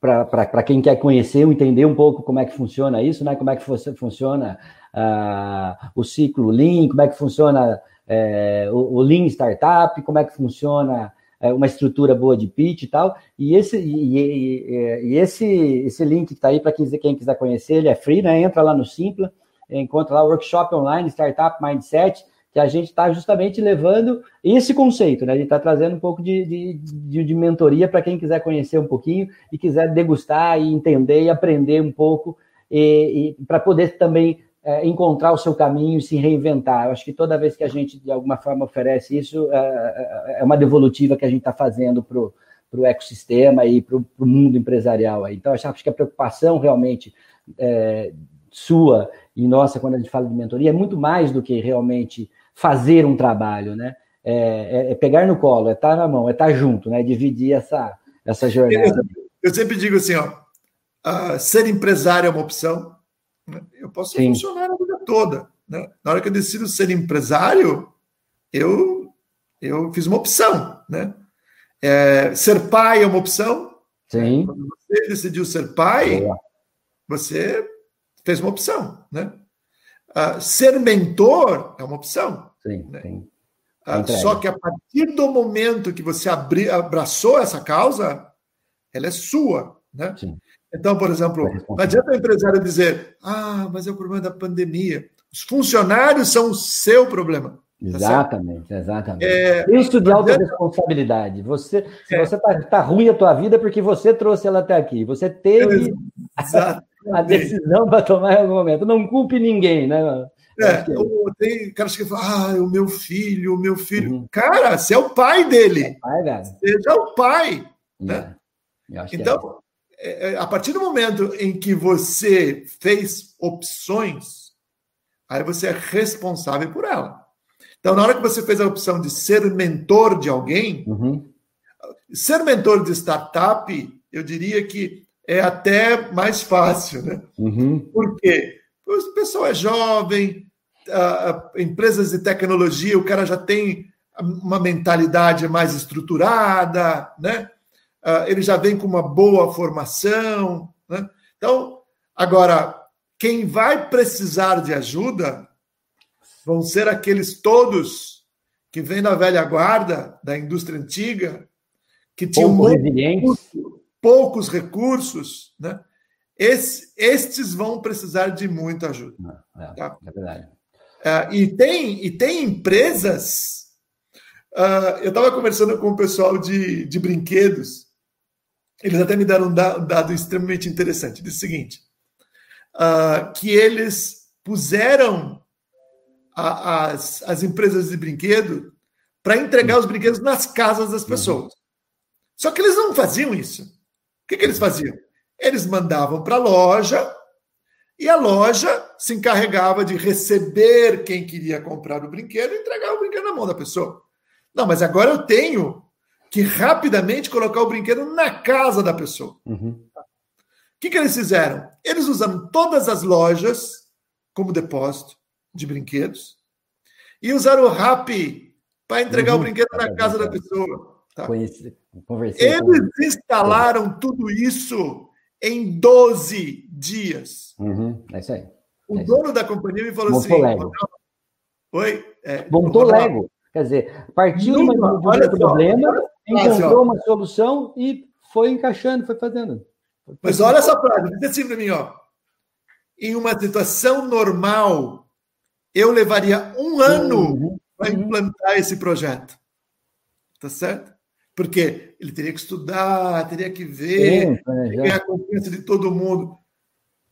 [SPEAKER 1] para quem quer conhecer, entender um pouco como é que funciona isso, né? Como é que funciona uh, o ciclo Lean, como é que funciona é, o, Lean Startup, como é que funciona é, uma estrutura boa de pitch e tal. E esse, e, e, e esse, esse link que está aí para quem, quem, quiser conhecer, ele é free, né? Entra lá no Simpla, encontra lá o workshop online, Startup Mindset, que a gente está justamente levando esse conceito, né? A gente está trazendo um pouco de, de, de, de mentoria para quem quiser conhecer um pouquinho e quiser degustar e entender e aprender um pouco e, e para poder também é, encontrar o seu caminho e se reinventar. Eu acho que toda vez que a gente, de alguma forma, oferece isso, é, é, é uma devolutiva que a gente está fazendo para o ecossistema e para o mundo empresarial. Então, acho que a preocupação realmente é, sua e nossa, quando a gente fala de mentoria, é muito mais do que realmente fazer um trabalho, né? É, é, é pegar no colo, é estar na mão, é estar junto, né? Dividir essa, essa jornada.
[SPEAKER 2] Eu, eu sempre digo assim, ó, uh, ser empresário é uma opção, né? Eu posso ser funcionário a vida toda. Né? Na hora que eu decido ser empresário, eu, eu fiz uma opção. Né? É, ser pai é uma opção.
[SPEAKER 1] Sim.
[SPEAKER 2] Quando você decidiu ser pai, você fez uma opção. Né? Uh, ser mentor é uma opção.
[SPEAKER 1] Sim, né? sim.
[SPEAKER 2] Uh, só que a partir do momento que você abri, abraçou essa causa, ela é sua. Né? Sim. Então, por exemplo, não adianta o empresário dizer, ah, mas é o problema da pandemia. Os funcionários são o seu problema.
[SPEAKER 1] Tá exatamente, exatamente. É, Isso de alta responsabilidade. Você, se é. você está tá ruim a tua vida é porque você trouxe ela até aqui. Você teve a, a decisão para tomar em algum momento. Não culpe ninguém, né?
[SPEAKER 2] É, é. tem caras que falam, ah, o meu filho, o meu filho. Uhum. Cara, você é o pai dele. É pai, velho. Seja o pai. Né? É. Então, é, é, a partir do momento em que você fez opções, aí você é responsável por ela. Então, na hora que você fez a opção de ser mentor de alguém, uhum. ser mentor de startup, eu diria que é até mais fácil, né? Uhum. Por quê? Porque a pessoa é jovem, uh, empresas de tecnologia, o cara já tem uma mentalidade mais estruturada, né? Ah, ele já vem com uma boa formação. Né? Então, agora, quem vai precisar de ajuda vão ser aqueles todos que vêm da velha guarda, da indústria antiga, que tinham recurso, poucos recursos, né? Esse, estes vão precisar de muita ajuda.
[SPEAKER 1] É, tá? é verdade.
[SPEAKER 2] Uh, e, tem, e tem empresas. Uh, eu estava conversando com o pessoal de, de brinquedos eles até me deram um dado extremamente interessante. Diz o seguinte: uh, que eles puseram a, as, as empresas de brinquedo para entregar os brinquedos nas casas das pessoas. Só que eles não faziam isso. O que, que eles faziam? Eles mandavam para a loja e a loja se encarregava de receber quem queria comprar o brinquedo e entregar o brinquedo na mão da pessoa. Não, mas agora eu tenho que rapidamente colocar o brinquedo na casa da pessoa. Uhum. O que, que eles fizeram? Eles usaram todas as lojas como depósito de brinquedos e usaram o RAP para entregar uhum. o brinquedo na casa da pessoa. Tá? Conheci, Eles com... instalaram tudo isso em 12 dias.
[SPEAKER 1] Uhum. É isso aí.
[SPEAKER 2] O é dono da companhia me falou
[SPEAKER 1] Montou
[SPEAKER 2] assim:
[SPEAKER 1] Lego.
[SPEAKER 2] Oi? É,
[SPEAKER 1] Montou Lego. Quer dizer, partiu de um problema, encontrou uma solução e foi encaixando, foi fazendo.
[SPEAKER 2] Mas olha essa frase, diz assim para mim, ó. Em uma situação normal, eu levaria um ano uhum, para uhum. implantar esse projeto. Tá certo? Porque ele teria que estudar, teria que ver, Sim, ganhar a confiança de todo mundo.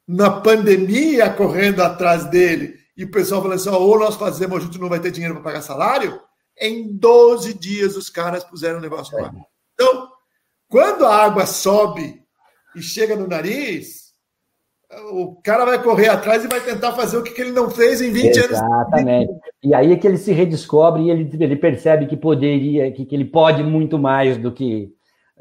[SPEAKER 2] Na pandemia, correndo atrás dele, e o pessoal falando assim: ou nós fazemos, a gente não vai ter dinheiro para pagar salário, em 12 dias os caras puseram o negócio no ar. Então, quando a água sobe e chega no nariz, o cara vai correr atrás e vai tentar fazer o que ele não fez em 20
[SPEAKER 1] Exatamente. anos. Exatamente. E aí é que ele se redescobre e ele, ele percebe que poderia, que, que ele pode muito mais do que.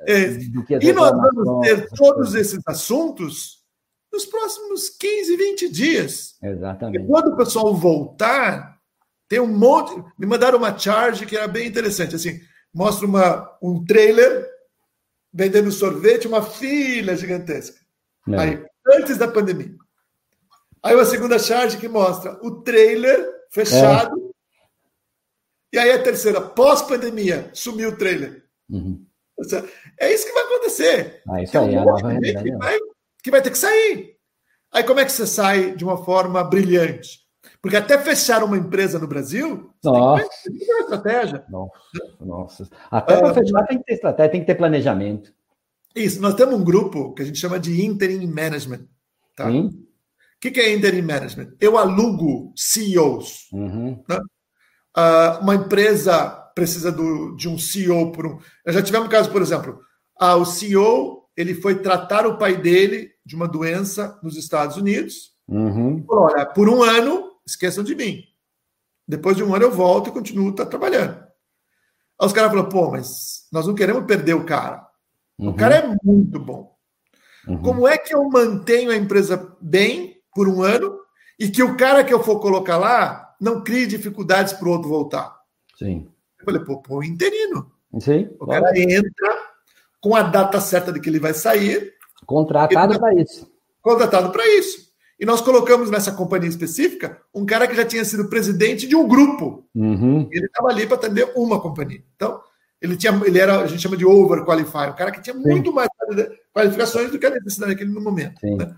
[SPEAKER 2] É. Do que e nós vamos ter todos esses assuntos nos próximos 15, 20 dias.
[SPEAKER 1] Exatamente.
[SPEAKER 2] E quando o pessoal voltar, tem um monte. Me mandaram uma charge que era bem interessante. Assim, mostra uma, um trailer vendendo sorvete, uma fila gigantesca. Não. Aí, antes da pandemia. Aí uma segunda charge que mostra o trailer fechado. É. E aí a terceira, pós-pandemia, sumiu o trailer. Uhum. É isso que vai acontecer.
[SPEAKER 1] Ah, isso aí, um a nova
[SPEAKER 2] realidade. Que vai, que vai ter que sair. Aí como é que você sai de uma forma brilhante? Porque até fechar uma empresa no Brasil,
[SPEAKER 1] nossa.
[SPEAKER 2] tem que ter uma estratégia.
[SPEAKER 1] Nossa, nossa. Até para ah, fechar tem que ter estratégia, tem que ter planejamento.
[SPEAKER 2] Isso, nós temos um grupo que a gente chama de Interim Management. Tá? O que, que é Interim Management? Eu alugo CEOs. Uhum. Né? Uh, uma empresa precisa do, de um CEO por um. Já tivemos um caso, por exemplo, ah, o CEO ele foi tratar o pai dele de uma doença nos Estados Unidos. Uhum. Falou, olha, por um ano, esqueçam de mim. Depois de um ano eu volto e continuo tá trabalhando. Aí os caras falaram, pô, mas nós não queremos perder o cara. Uhum. O cara é muito bom. Uhum. Como é que eu mantenho a empresa bem por um ano e que o cara que eu for colocar lá não crie dificuldades para o outro voltar?
[SPEAKER 1] Sim.
[SPEAKER 2] Eu falei, pô, pô, interino.
[SPEAKER 1] Sim.
[SPEAKER 2] O cara entra com a data certa de que ele vai sair.
[SPEAKER 1] Contratado para isso.
[SPEAKER 2] Contratado para isso. E nós colocamos nessa companhia específica um cara que já tinha sido presidente de um grupo. Uhum. Ele estava ali para atender uma companhia. Então, ele tinha, ele era, a gente chama de overqualified, um cara que tinha Sim. muito mais qualificações do que a necessidade daquele no momento. Né?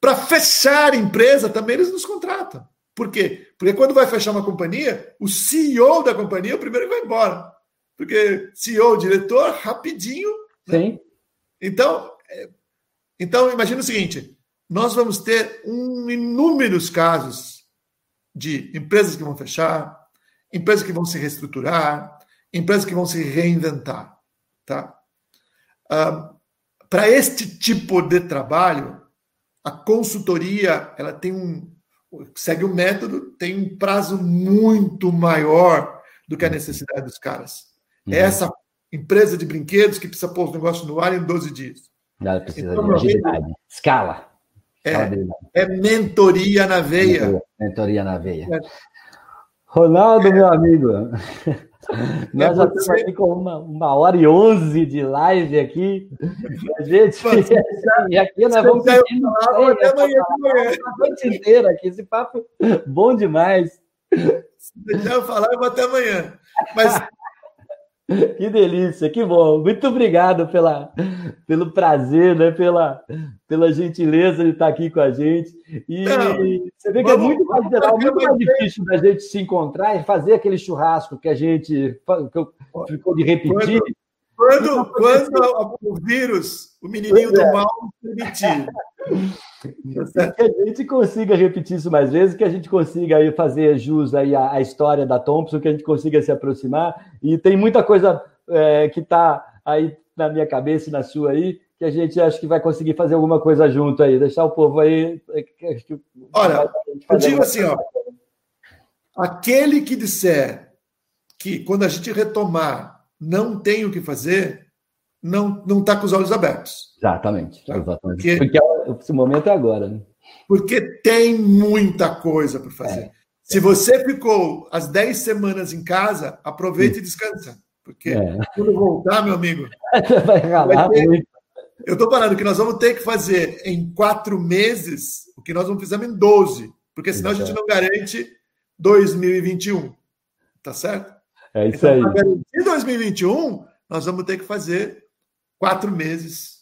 [SPEAKER 2] Para fechar a empresa, também eles nos contratam. Por quê? Porque quando vai fechar uma companhia, o CEO da companhia é o primeiro que vai embora. Porque CEO, diretor, rapidinho.
[SPEAKER 1] Né? Né?
[SPEAKER 2] Então, é, então, imagina o seguinte: nós vamos ter um, inúmeros casos de empresas que vão fechar, empresas que vão se reestruturar, empresas que vão se reinventar. Tá? Ah, Para este tipo de trabalho, a consultoria ela tem um, segue o método, tem um prazo muito maior do que a necessidade dos caras. Uhum. É essa empresa de brinquedos que precisa pôr os negócios no ar em 12 dias.
[SPEAKER 1] Ela precisa então, de agilidade, escala.
[SPEAKER 2] É, é, mentoria na veia.
[SPEAKER 1] Mentoria, mentoria na veia. É. Ronaldo, é. meu amigo, <laughs> <laughs> nós já estamos aqui com uma, uma hora e onze de live aqui. A gente, <laughs> e aqui nós vamos até amanhã, a noite inteira aqui. Esse papo bom demais.
[SPEAKER 2] Se deixar eu falar, eu vou até amanhã. Mas
[SPEAKER 1] que delícia, que bom. Muito obrigado pela, pelo prazer, né? pela, pela gentileza de estar aqui com a gente. E Não, você vê que é vamos, é muito mais geral, muito mais difícil da gente se encontrar e fazer aquele churrasco que a gente que eu, ficou de repetir.
[SPEAKER 2] Quando, quando, quando o vírus, o menininho do é. mal, permitir.
[SPEAKER 1] que a gente consiga repetir isso mais vezes, que a gente consiga aí fazer jus aí a, a história da Thompson, que a gente consiga se aproximar. E tem muita coisa é, que está aí na minha cabeça e na sua aí, que a gente acha que vai conseguir fazer alguma coisa junto aí, deixar o povo aí.
[SPEAKER 2] É, Olha, eu digo assim, ó, aquele que disser que quando a gente retomar não tem o que fazer, não não está com os olhos abertos.
[SPEAKER 1] Exatamente. Tá? exatamente. Porque, Porque esse momento é agora. Né?
[SPEAKER 2] Porque tem muita coisa para fazer. É. Se você ficou as 10 semanas em casa, aproveite Sim. e descansa. Porque é. quando voltar, meu amigo. <laughs> vai ralar vai ter... muito. Eu estou falando que nós vamos ter que fazer em quatro meses o que nós não fizemos em 12. Porque senão a gente não garante 2021. Tá certo?
[SPEAKER 1] É isso então, aí. Para
[SPEAKER 2] garantir 2021, nós vamos ter que fazer quatro meses,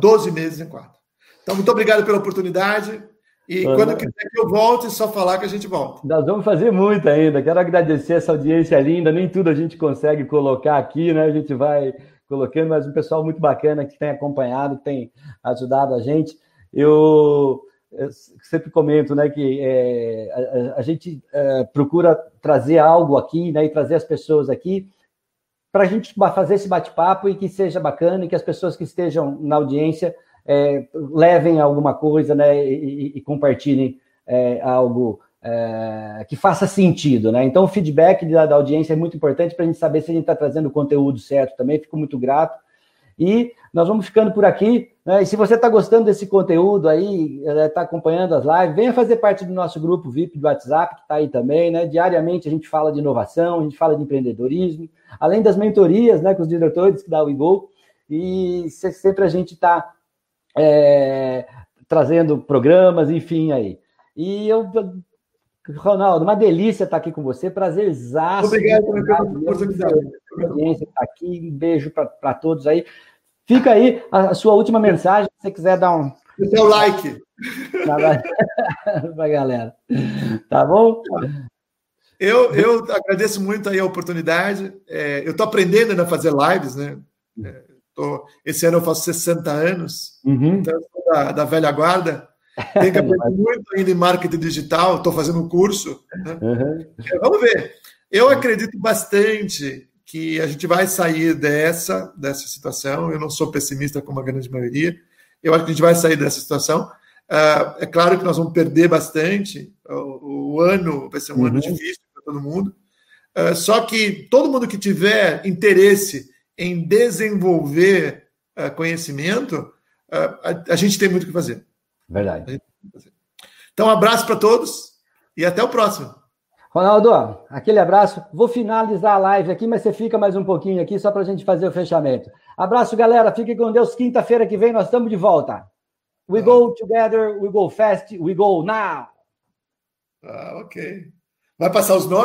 [SPEAKER 2] 12 meses em quatro. Então, muito obrigado pela oportunidade. E quando quiser que eu volte, é só falar que a gente volta.
[SPEAKER 1] Nós vamos fazer muito ainda. Quero agradecer essa audiência linda. Nem tudo a gente consegue colocar aqui, né? A gente vai colocando, mas um pessoal muito bacana que tem acompanhado, que tem ajudado a gente. Eu sempre comento, né, que é, a, a, gente é, procura trazer algo aqui, né, e trazer as pessoas aqui para a gente fazer esse bate-papo e que seja bacana e que as pessoas que estejam na audiência é, levem alguma coisa né, e, e compartilhem é, algo é, que faça sentido. Né? Então, o feedback da, da audiência é muito importante para a gente saber se a gente está trazendo o conteúdo certo também. Fico muito grato. E nós vamos ficando por aqui. Né? E se você está gostando desse conteúdo aí, está acompanhando as lives, venha fazer parte do nosso grupo VIP do WhatsApp, que está aí também. Né? Diariamente a gente fala de inovação, a gente fala de empreendedorismo, além das mentorias né, com os diretores que dá o IGO. E sempre a gente está é, trazendo programas, enfim, aí. E eu Ronaldo, uma delícia estar aqui com você, prazerzaço.
[SPEAKER 2] Obrigado pela oportunidade.
[SPEAKER 1] Audiência estar aqui, um beijo para todos aí. Fica aí a, sua última mensagem, se você quiser dar um.
[SPEAKER 2] Seu like.
[SPEAKER 1] Para <laughs> a galera. Tá bom?
[SPEAKER 2] Eu, eu agradeço muito aí a oportunidade. É, eu estou aprendendo a fazer lives, né? É, tô, esse ano eu faço 60 anos, uhum. então eu sou da, da velha guarda. Tenho que <laughs> aprender muito ainda em marketing digital, estou fazendo um curso. Né? Uhum. Vamos ver. Eu acredito bastante que a gente vai sair dessa, dessa situação. Eu não sou pessimista como a grande maioria. Eu acho que a gente vai sair dessa situação. Uh, é claro que nós vamos perder bastante. O, o ano vai ser um uhum. ano difícil para todo mundo. Uh, só que todo mundo que tiver interesse em desenvolver uh, conhecimento, a, a, gente tem muito o que fazer.
[SPEAKER 1] Verdade.
[SPEAKER 2] Então, um abraço para todos e até o próximo.
[SPEAKER 1] Ronaldo, aquele abraço. Vou finalizar a live aqui, mas você fica mais um pouquinho aqui só para a gente fazer o fechamento. Abraço, galera. Fique com Deus. Quinta-feira que vem nós estamos de volta. We go together, we go fast, we go now.
[SPEAKER 2] Ah, ok. Vai passar os nomes?